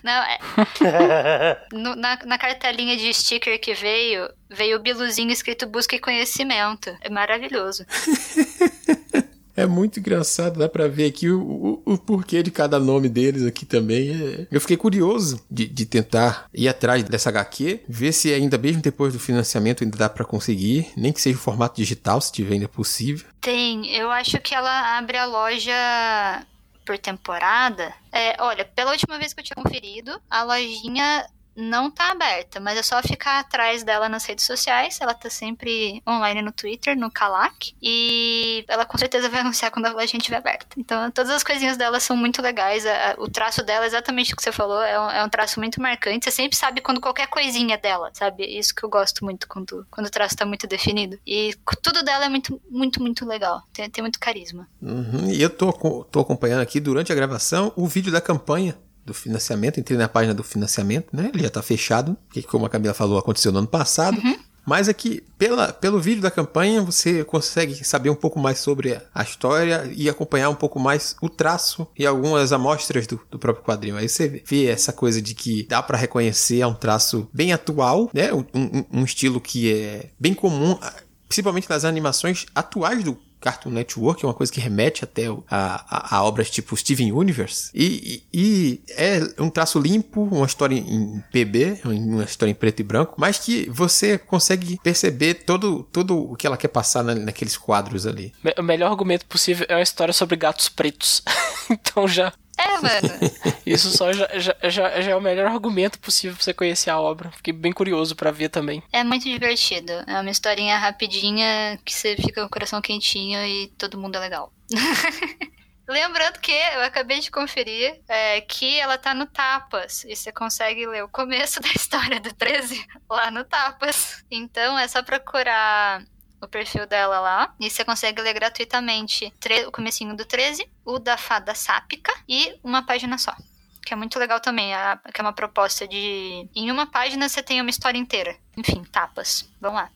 Não, é. no, na, na cartelinha de sticker que veio, veio o biluzinho escrito busca e conhecimento. É maravilhoso. É muito engraçado, dá pra ver aqui o, o, o, porquê de cada nome deles aqui também. É... Eu fiquei curioso de, de tentar ir atrás dessa HQ, ver se ainda mesmo depois do financiamento ainda dá para conseguir, nem que seja em formato digital, se tiver ainda possível. Tem, eu acho que ela abre a loja por temporada. É, olha, pela última vez que eu tinha conferido, a lojinha não tá aberta, mas é só ficar atrás dela nas redes sociais. Ela tá sempre online no Twitter, no Kalak. E ela com certeza vai anunciar quando a lojinha estiver aberta. Então, todas as coisinhas dela são muito legais. O traço dela, é exatamente o que você falou, é um, é um, traço muito marcante. Você sempre sabe quando qualquer coisinha é dela, sabe? Isso que eu gosto muito quando, quando o traço tá muito definido. E tudo dela é muito, muito, muito legal. Tem, tem muito carisma. Uhum. E eu tô, tô acompanhando aqui durante a gravação o vídeo da campanha do financiamento, entrei na página do financiamento, né? Ele já está fechado, que como a Camila falou, aconteceu no ano passado. Uhum. Mas aqui, pela, pelo vídeo da campanha, você consegue saber um pouco mais sobre a história e acompanhar um pouco mais o traço e algumas amostras do, do próprio quadrinho. Aí você vê essa coisa de que dá para reconhecer é um traço bem atual, né? Um, um, um estilo que é bem comum, principalmente nas animações atuais do Cartoon Network, é uma coisa que remete até a, a, a obras tipo Steven Universe. E, e, e, é um traço limpo, uma história em PB, uma história em preto e branco, mas que você consegue perceber todo, todo o que ela quer passar na, naqueles quadros ali. O melhor argumento possível é uma história sobre gatos pretos. então já é, mano. Isso só já, já, já, já, é o melhor argumento possível pra você conhecer a obra. Fiquei bem curioso para ver também. É muito divertido. É uma historinha rapidinha que você fica com o coração quentinho e todo mundo é legal. Lembrando que eu acabei de conferir é, que ela tá no Tapas. E você consegue ler o começo da história do 13 lá no Tapas. Então é só procurar o perfil dela lá. E você consegue ler gratuitamente o comecinho do 13, o da fada sápica e uma página só. Que é muito legal também, a, que é uma proposta de. Em uma página você tem uma história inteira. Enfim, tapas. Vamos lá.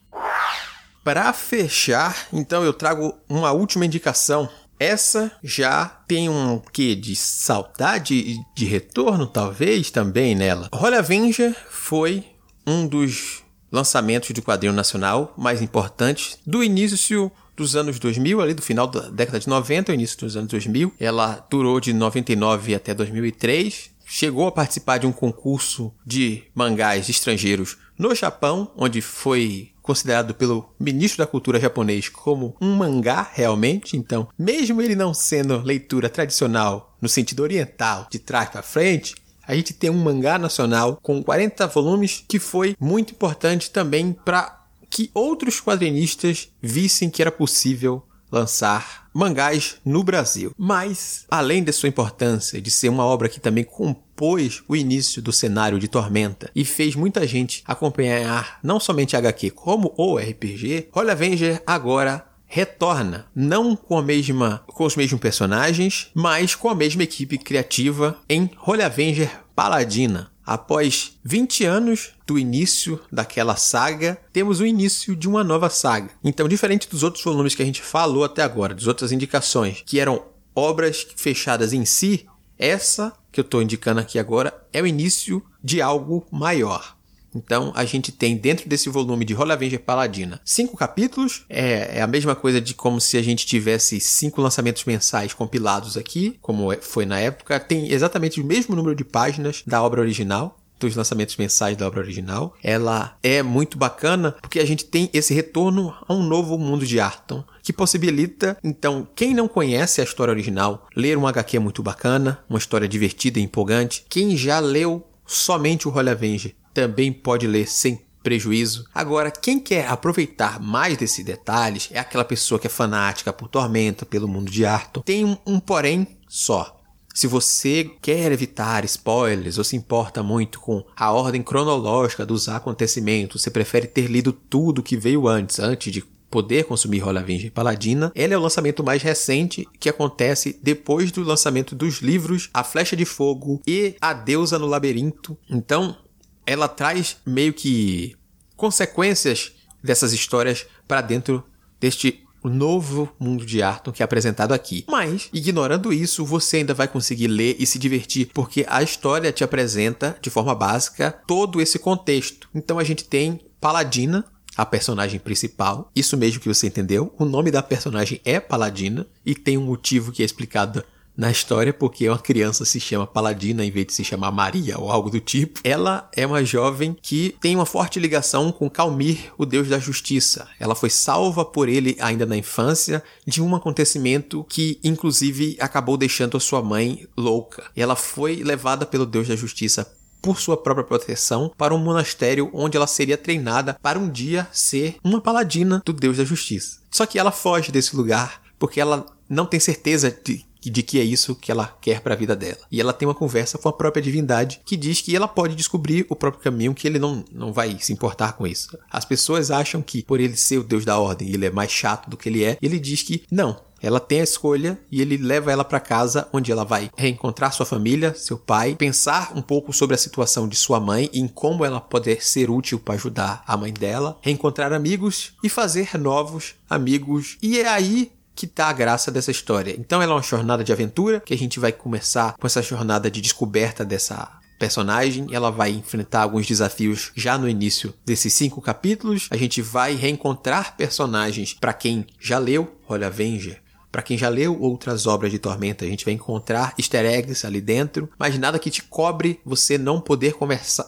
Para fechar, então eu trago uma última indicação. Essa já tem um quê de saudade de retorno, talvez, também nela. Holy Avenger foi um dos lançamentos de quadrinho nacional mais importantes do início dos anos 2000, ali do final da década de 90, início dos anos 2000. Ela durou de 99 até 2003. Chegou a participar de um concurso de mangás estrangeiros no Japão, onde foi considerado pelo ministro da cultura japonês como um mangá realmente. Então, mesmo ele não sendo leitura tradicional no sentido oriental, de trás para frente, a gente tem um mangá nacional com 40 volumes que foi muito importante também para que outros quadrinistas vissem que era possível lançar mangás no Brasil. Mas, além de sua importância de ser uma obra que também compôs o início do cenário de Tormenta e fez muita gente acompanhar não somente HQ como o RPG, Holy Avenger agora retorna, não com a mesma com os mesmos personagens, mas com a mesma equipe criativa em Holy Avenger Paladina. Após 20 anos do início daquela saga, temos o início de uma nova saga. Então, diferente dos outros volumes que a gente falou até agora, das outras indicações, que eram obras fechadas em si, essa que eu estou indicando aqui agora é o início de algo maior. Então a gente tem dentro desse volume de Holy Avenger Paladina cinco capítulos. É, é, a mesma coisa de como se a gente tivesse cinco lançamentos mensais compilados aqui, como é, foi na época. Tem exatamente o mesmo número de páginas da obra original dos lançamentos mensais da obra original. Ela é muito bacana porque a gente tem esse retorno a um novo mundo de Arton, que possibilita, então, quem não conhece a história original, ler um HQ muito bacana, uma história divertida e empolgante. Quem já leu somente o Holy Avenger também pode ler sem prejuízo. Agora, quem quer aproveitar mais desses detalhes é aquela pessoa que é fanática por Tormenta, pelo mundo de Arthur. Tem um, um porém só. Se você quer evitar spoilers ou se importa muito com a ordem cronológica dos acontecimentos, você prefere ter lido tudo que veio antes, antes de poder consumir Rola Avenger Paladina. Ela é o lançamento mais recente que acontece depois do lançamento dos livros A Flecha de Fogo e A Deusa no Labirinto. Então, ela traz meio que consequências dessas histórias para dentro deste novo mundo de Arton que é apresentado aqui. Mas, ignorando isso, você ainda vai conseguir ler e se divertir, porque a história te apresenta, de forma básica, todo esse contexto. Então a gente tem Paladina, a personagem principal. Isso mesmo que você entendeu. O nome da personagem é Paladina e tem um motivo que é explicado na história porque uma criança se chama Paladina em vez de se chamar Maria ou algo do tipo. Ela é uma jovem que tem uma forte ligação com Calmir, o deus da justiça. Ela foi salva por ele ainda na infância de um acontecimento que inclusive acabou deixando a sua mãe louca. Ela foi levada pelo deus da justiça por sua própria proteção para um monastério onde ela seria treinada para um dia ser uma paladina do Deus da Justiça. Só que ela foge desse lugar porque ela não tem certeza de de que é isso que ela quer para a vida dela. E ela tem uma conversa com a própria divindade que diz que ela pode descobrir o próprio caminho, que ele não, não vai se importar com isso. As pessoas acham que por ele ser o deus da ordem, ele é mais chato do que ele é. E ele diz que não, ela tem a escolha e ele leva ela para casa, onde ela vai reencontrar sua família, seu pai, pensar um pouco sobre a situação de sua mãe e em como ela pode ser útil para ajudar a mãe dela, reencontrar amigos e fazer novos amigos. E é aí que tá a graça dessa história. Então ela é uma jornada de aventura que a gente vai começar com essa jornada de descoberta dessa personagem, ela vai enfrentar alguns desafios já no início desses cinco capítulos. A gente vai reencontrar personagens para quem já leu Olha Avenger. Para quem já leu outras obras de Tormenta, a gente vai encontrar easter eggs ali dentro, mas nada que te cobre você não poder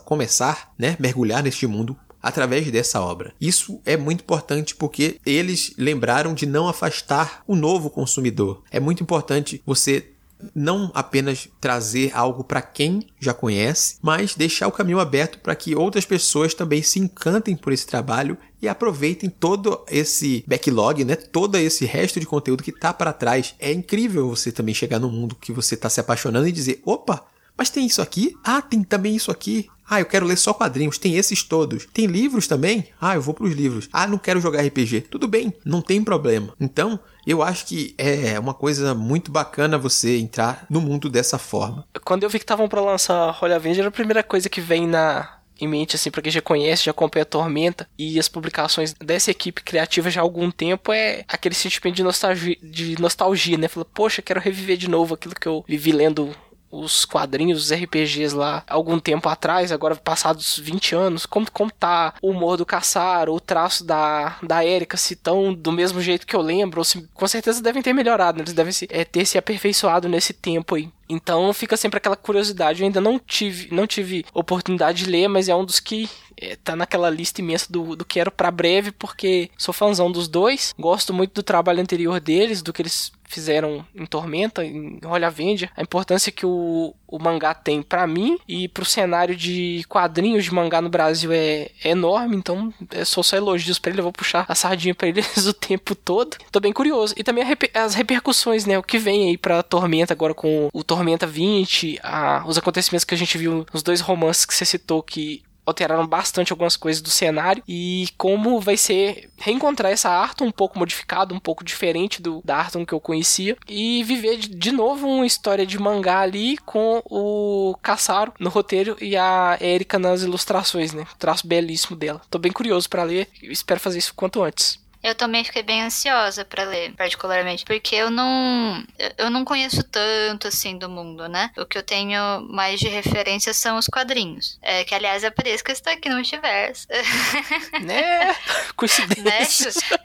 começar, né, mergulhar neste mundo através dessa obra. Isso é muito importante porque eles lembraram de não afastar o novo consumidor. É muito importante você não apenas trazer algo para quem já conhece, mas deixar o caminho aberto para que outras pessoas também se encantem por esse trabalho e aproveitem todo esse backlog, né? Todo esse resto de conteúdo que tá para trás. É incrível você também chegar no mundo que você tá se apaixonando e dizer: "Opa, mas tem isso aqui? Ah, tem também isso aqui. Ah, eu quero ler só quadrinhos. Tem esses todos. Tem livros também? Ah, eu vou para os livros. Ah, não quero jogar RPG. Tudo bem, não tem problema. Então, eu acho que é uma coisa muito bacana você entrar no mundo dessa forma. Quando eu vi que estavam para lançar Holy Avenger, a primeira coisa que vem na em mente, assim, pra quem já conhece, já acompanha a Tormenta e as publicações dessa equipe criativa já há algum tempo, é aquele sentimento de nostalgia, de nostalgia né? Fala, poxa, quero reviver de novo aquilo que eu vivi lendo os quadrinhos, os RPGs lá algum tempo atrás, agora passados 20 anos, como, como tá o humor do Caçar, o traço da, da Erika, se tão do mesmo jeito que eu lembro, ou se, com certeza devem ter melhorado, né? eles devem se, é, ter se aperfeiçoado nesse tempo aí. Então fica sempre aquela curiosidade. Eu ainda não tive, não tive oportunidade de ler, mas é um dos que é, tá naquela lista imensa do, do era para breve, porque sou fãzão dos dois. Gosto muito do trabalho anterior deles, do que eles fizeram em Tormenta, em Vende, a importância que o, o mangá tem para mim e pro cenário de quadrinhos de mangá no Brasil é, é enorme, então é só só elogios para ele, eu vou puxar a sardinha para eles o tempo todo. Tô bem curioso. E também as repercussões, né, o que vem aí pra Tormenta agora com o Tormenta 20, a, os acontecimentos que a gente viu nos dois romances que você citou que alteraram bastante algumas coisas do cenário e como vai ser reencontrar essa Arton um pouco modificada, um pouco diferente do da Arton que eu conhecia e viver de, de novo uma história de mangá ali com o Caçaro no roteiro e a Erika nas ilustrações, né? traço belíssimo dela. Tô bem curioso para ler espero fazer isso quanto antes. Eu também fiquei bem ansiosa para ler, particularmente, porque eu não eu não conheço tanto assim do mundo, né? O que eu tenho mais de referência são os quadrinhos. É, que aliás é por isso que eu estou aqui no multiverso. Né? Coincidência. Né?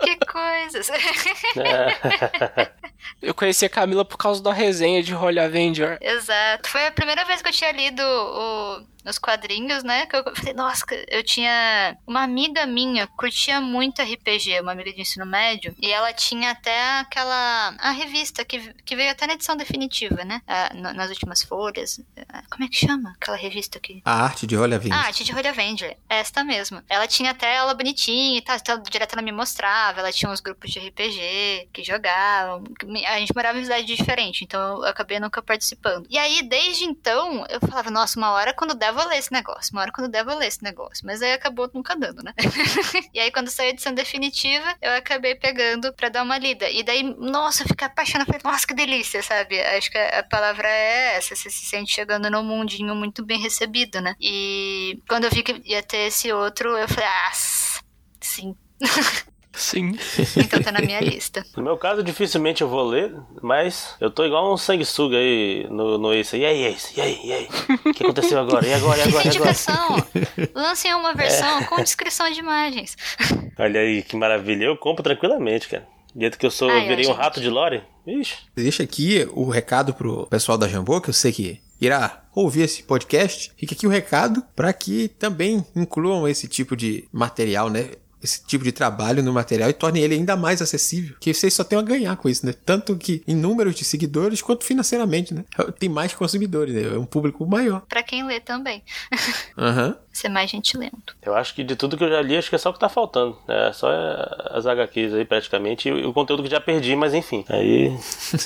que coisas. eu conheci a Camila por causa da resenha de Holy Avenger. Exato. Foi a primeira vez que eu tinha lido o nos quadrinhos, né? Que eu falei, nossa, eu tinha uma amiga minha, curtia muito RPG, uma amiga de ensino médio, e ela tinha até aquela a revista que, que veio até na edição definitiva, né? nas últimas folhas. Como é que chama aquela revista aqui? A arte de Holy Avenger. A arte de Holy Avenger. Esta mesmo. Ela tinha até ela bonitinha e tal, então, direto ela me mostrava, ela tinha uns grupos de RPG que jogavam. A gente morava em cidade diferente, então eu acabei nunca participando. E aí, desde então, eu falava, nossa, uma hora quando der, vou ler esse negócio. Uma hora quando der, vou ler esse negócio. Mas aí acabou nunca dando, né? e aí, quando saiu a edição definitiva, eu acabei pegando pra dar uma lida. E daí, nossa, eu fiquei apaixonada. Falei, nossa, que delícia, sabe? Acho que a palavra é essa. Você se sente chegando num mundinho muito bem recebido, né? E quando eu vi que ia ter esse outro, eu falei, ah, sim. Sim. Então tá na minha lista. No meu caso, dificilmente eu vou ler, mas eu tô igual um sanguessuga aí no, no Ace. E aí, Ace? E aí, e aí? O que aconteceu agora? E agora, e agora, e agora? Indicação. Lancem uma versão é. com descrição de imagens. Olha aí, que maravilha. Eu compro tranquilamente, cara. Dentro que eu sou, Ai, eu virei um rato de lore. Ixi. Deixa aqui o recado pro pessoal da Jambô, que eu sei que irá ouvir esse podcast. Fica aqui o recado para que também incluam esse tipo de material, né? Esse tipo de trabalho no material e torne ele ainda mais acessível. Que vocês só têm a ganhar com isso, né? Tanto que em números de seguidores quanto financeiramente, né? Tem mais consumidores, né? É um público maior. Para quem lê também. Aham. Uhum. Ser mais gentilento. Eu acho que de tudo que eu já li, acho que é só o que tá faltando. É só as HQs aí, praticamente, e o conteúdo que já perdi, mas enfim. Aí.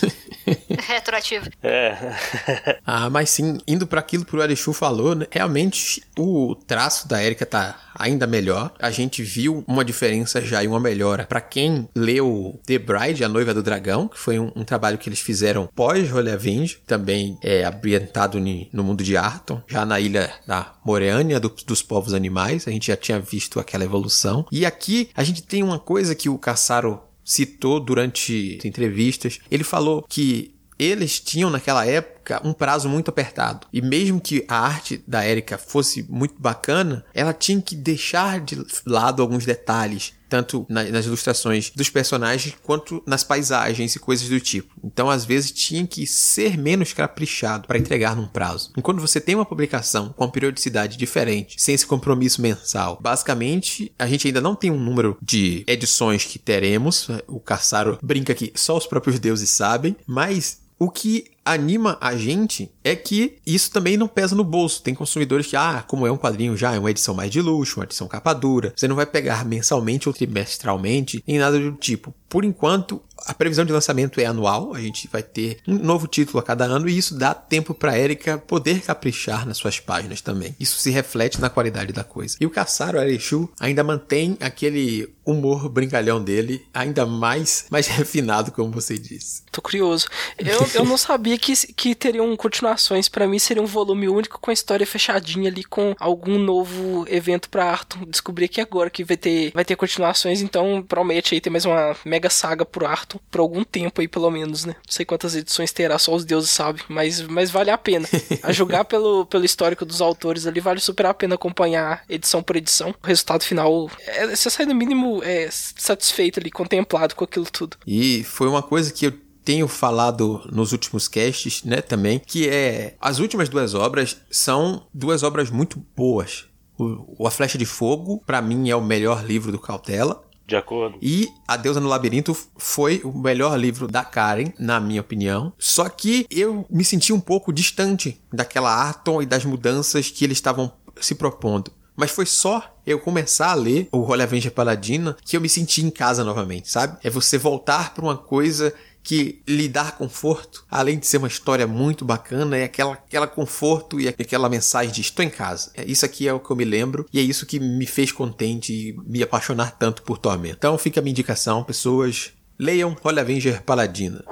Retroativo. É. ah, mas sim, indo para aquilo que o Arechu falou, né? realmente o traço da Erika tá ainda melhor. A gente viu uma diferença já e uma melhora para quem leu The Bride, A Noiva do Dragão, que foi um, um trabalho que eles fizeram pós Holy Avenge, também é ambientado no mundo de Arton, já na ilha da Moreânia do, dos povos animais. A gente já tinha visto aquela evolução. E aqui a gente tem uma coisa que o Caçaro citou durante entrevistas. Ele falou que eles tinham naquela época um prazo muito apertado. E mesmo que a arte da Erika fosse muito bacana, ela tinha que deixar de lado alguns detalhes tanto na, nas ilustrações dos personagens quanto nas paisagens e coisas do tipo. Então, às vezes, tinha que ser menos caprichado para entregar num prazo. Enquanto você tem uma publicação com uma periodicidade diferente, sem esse compromisso mensal, basicamente a gente ainda não tem um número de edições que teremos. O Caçaro brinca que só os próprios deuses sabem, mas o que anima a gente é que isso também não pesa no bolso. Tem consumidores que, ah, como é um quadrinho já, é uma edição mais de luxo, uma edição capa dura, você não vai pegar mensalmente ou trimestralmente, nem nada do tipo. Por enquanto, a previsão de lançamento é anual, a gente vai ter um novo título a cada ano e isso dá tempo para Erika poder caprichar nas suas páginas também. Isso se reflete na qualidade da coisa. E o Caçaro Arechu ainda mantém aquele humor brincalhão dele, ainda mais, mais refinado, como você disse. Tô curioso. Eu, eu não sabia que, que teriam continuações. para mim seria um volume único com a história fechadinha ali, com algum novo evento pra Arthur. Descobri aqui agora que vai ter, vai ter continuações, então promete aí ter mais uma mega saga pro Arthur por algum tempo aí, pelo menos, né? Não sei quantas edições terá, só os deuses sabem, mas, mas vale a pena. A julgar pelo, pelo histórico dos autores ali, vale super a pena acompanhar edição por edição. O resultado final, é, você sai no mínimo é, satisfeito ali, contemplado com aquilo tudo. E foi uma coisa que eu tenho falado nos últimos casts, né, também, que é as últimas duas obras são duas obras muito boas. O, A Flecha de Fogo, para mim, é o melhor livro do Cautela. De acordo. E A Deusa no Labirinto foi o melhor livro da Karen, na minha opinião. Só que eu me senti um pouco distante daquela Arton e das mudanças que eles estavam se propondo. Mas foi só eu começar a ler o Holy Avenger Paladina que eu me senti em casa novamente, sabe? É você voltar para uma coisa que lhe dá conforto, além de ser uma história muito bacana, é aquela, aquela conforto e aquela mensagem de estou em casa. É, isso aqui é o que eu me lembro e é isso que me fez contente e me apaixonar tanto por Tormento. Então fica a minha indicação, pessoas, leiam Holy Avenger Paladina.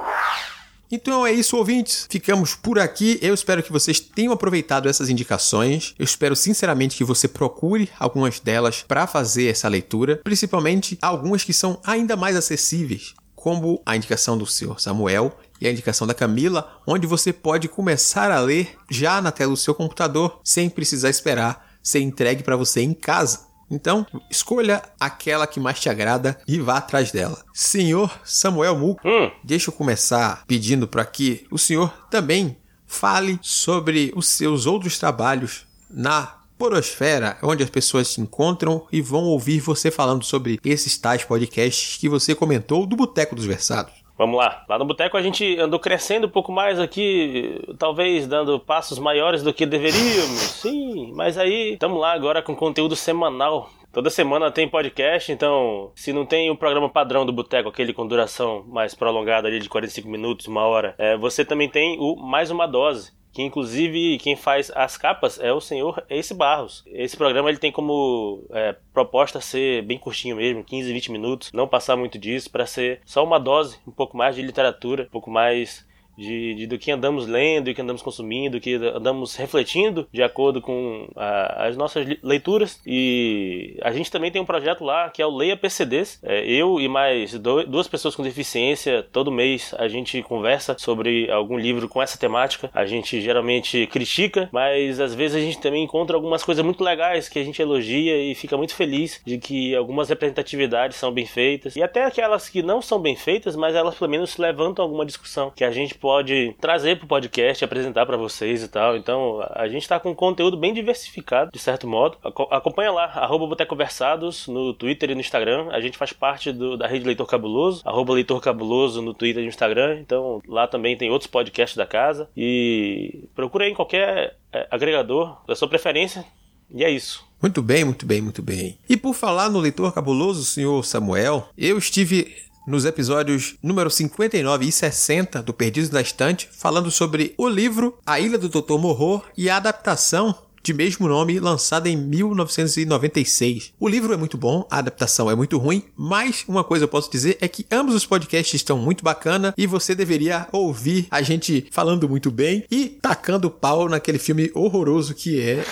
Então é isso, ouvintes. Ficamos por aqui. Eu espero que vocês tenham aproveitado essas indicações. Eu espero sinceramente que você procure algumas delas para fazer essa leitura, principalmente algumas que são ainda mais acessíveis como a indicação do senhor Samuel e a indicação da Camila, onde você pode começar a ler já na tela do seu computador, sem precisar esperar ser entregue para você em casa. Então, escolha aquela que mais te agrada e vá atrás dela. Senhor Samuel Mu, hum. deixa eu começar pedindo para que o senhor também fale sobre os seus outros trabalhos na Porosfera, onde as pessoas se encontram e vão ouvir você falando sobre esses tais podcasts que você comentou do Boteco dos Versados. Vamos lá. Lá no Boteco a gente andou crescendo um pouco mais aqui, talvez dando passos maiores do que deveríamos. Sim, mas aí estamos lá agora com conteúdo semanal. Toda semana tem podcast, então se não tem o programa padrão do Boteco, aquele com duração mais prolongada ali de 45 minutos, uma hora, é, você também tem o Mais Uma Dose que inclusive quem faz as capas é o senhor Ace Barros. Esse programa ele tem como é, proposta ser bem curtinho mesmo, 15, 20 minutos, não passar muito disso, para ser só uma dose, um pouco mais de literatura, um pouco mais de, de, do que andamos lendo e que andamos consumindo, que andamos refletindo de acordo com a, as nossas leituras. E a gente também tem um projeto lá que é o Leia PCDs. É, eu e mais do, duas pessoas com deficiência, todo mês a gente conversa sobre algum livro com essa temática. A gente geralmente critica, mas às vezes a gente também encontra algumas coisas muito legais que a gente elogia e fica muito feliz de que algumas representatividades são bem feitas. E até aquelas que não são bem feitas, mas elas pelo menos levantam alguma discussão que a gente pode trazer pro podcast, apresentar para vocês e tal. Então, a gente tá com um conteúdo bem diversificado, de certo modo. Acompanha lá, arroba Boteconversados no Twitter e no Instagram. A gente faz parte do, da rede Leitor Cabuloso, arroba Leitor Cabuloso no Twitter e no Instagram. Então, lá também tem outros podcasts da casa. E procura em qualquer é, agregador da sua preferência. E é isso. Muito bem, muito bem, muito bem. E por falar no leitor cabuloso, senhor Samuel, eu estive nos episódios número 59 e 60 do Perdidos na Estante, falando sobre o livro A Ilha do Dr. Morro e a adaptação de mesmo nome, lançada em 1996. O livro é muito bom, a adaptação é muito ruim, mas uma coisa eu posso dizer é que ambos os podcasts estão muito bacana e você deveria ouvir a gente falando muito bem e tacando pau naquele filme horroroso que é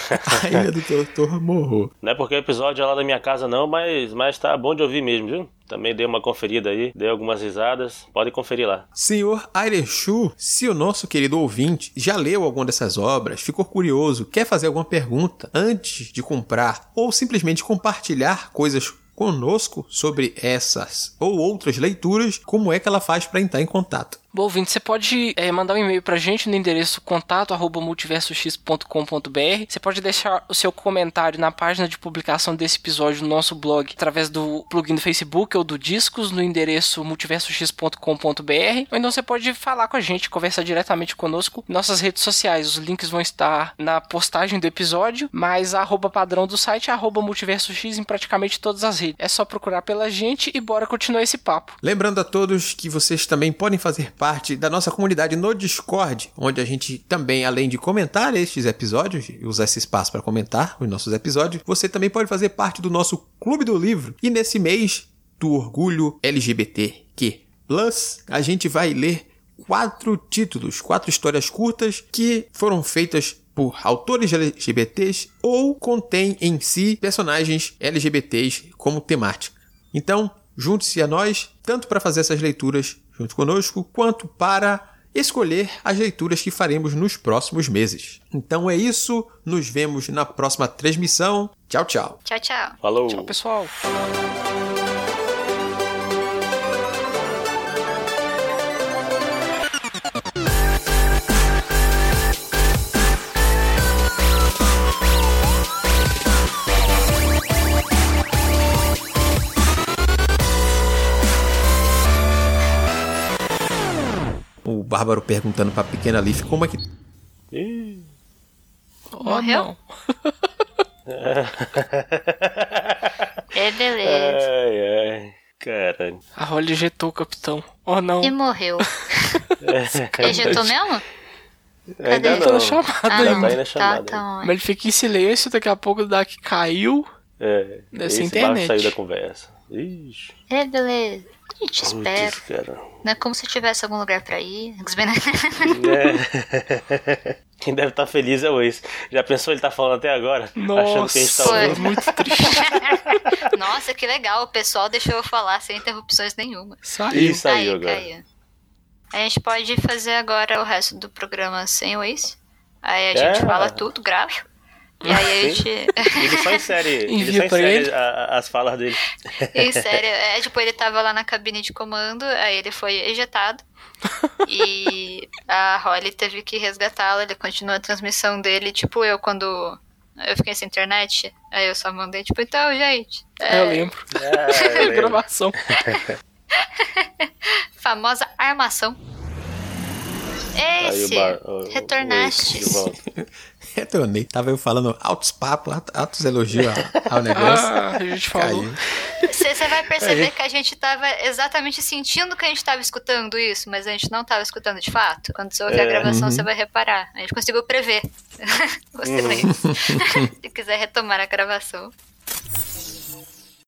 A Ilha do Dr. Morro. Não é porque o episódio é lá da minha casa não, mas, mas tá bom de ouvir mesmo, viu? Também dei uma conferida aí, dei algumas risadas. Pode conferir lá. Senhor Airechu, se o nosso querido ouvinte já leu alguma dessas obras, ficou curioso, quer fazer alguma pergunta antes de comprar ou simplesmente compartilhar coisas conosco sobre essas ou outras leituras, como é que ela faz para entrar em contato? Bom, ouvinte, você pode é, mandar um e-mail pra gente no endereço contato arroba multiversox.com.br. Você pode deixar o seu comentário na página de publicação desse episódio no nosso blog através do plugin do Facebook ou do Discos no endereço multiversox.com.br. Ou então você pode falar com a gente, conversar diretamente conosco em nossas redes sociais. Os links vão estar na postagem do episódio, mas a arroba padrão do site é arroba multiversox em praticamente todas as redes. É só procurar pela gente e bora continuar esse papo. Lembrando a todos que vocês também podem fazer parte da nossa comunidade no Discord, onde a gente também, além de comentar estes episódios, usar esse espaço para comentar os nossos episódios, você também pode fazer parte do nosso Clube do Livro. E nesse mês do orgulho LGBTQ+, a gente vai ler quatro títulos, quatro histórias curtas que foram feitas por autores LGBTs ou contém em si personagens LGBTs como temática. Então, junte-se a nós, tanto para fazer essas leituras junto conosco, quanto para escolher as leituras que faremos nos próximos meses. Então é isso, nos vemos na próxima transmissão. Tchau, tchau. Tchau, tchau. Falou. Tchau, pessoal. Bárbaro perguntando pra pequena Leaf como é que. Ih. Oh, Morreu? não. É, beleza. Ai, ai. Caralho. A Holly ejetou o capitão. Oh, não. E morreu. Ejetou mesmo? Ainda Cadê? não. Tô chamado Ah, ainda. não. Tá na Tá, chamada. tá Mas on. ele fica em silêncio, daqui a pouco o Dak caiu. É, Dessa esse internet. Saiu da conversa. Ixi. É, beleza. Gente espera. Putz, cara. Não é como se tivesse algum lugar pra ir. É. Quem deve estar feliz é o ex. Já pensou ele tá falando até agora? Achando que a gente tá Nossa, ouvindo. muito triste. Nossa, que legal. O pessoal deixou eu falar sem interrupções nenhuma. Saiu. Ih, saiu agora. caiu. A gente pode fazer agora o resto do programa sem o ex. Aí a É. gente fala tudo, grava. E aí a gente. Ele só insere, ele só insere ele. a- a- as falas dele. Em sério, é tipo, ele tava lá na cabine de comando, aí ele foi ejetado. e a Holly teve que resgatá-lo, ele continua a transmissão dele, tipo eu quando eu fiquei sem internet, aí eu só mandei, tipo, então, gente, É, eu lembro. Ah, eu lembro. Gravação. famosa armação. Aí o Esse, bar- o- o retornaste. de Retornei. Tava eu falando altos papos, altos elogios ao- ao negócio. Ah, a gente falou. Você vai perceber que a gente tava exatamente sentindo que a gente tava escutando isso, mas a gente não tava escutando de fato. Quando você ouvir a É. gravação, você vai reparar. A gente conseguiu prever. Gostei disso. Se quiser retomar a gravação.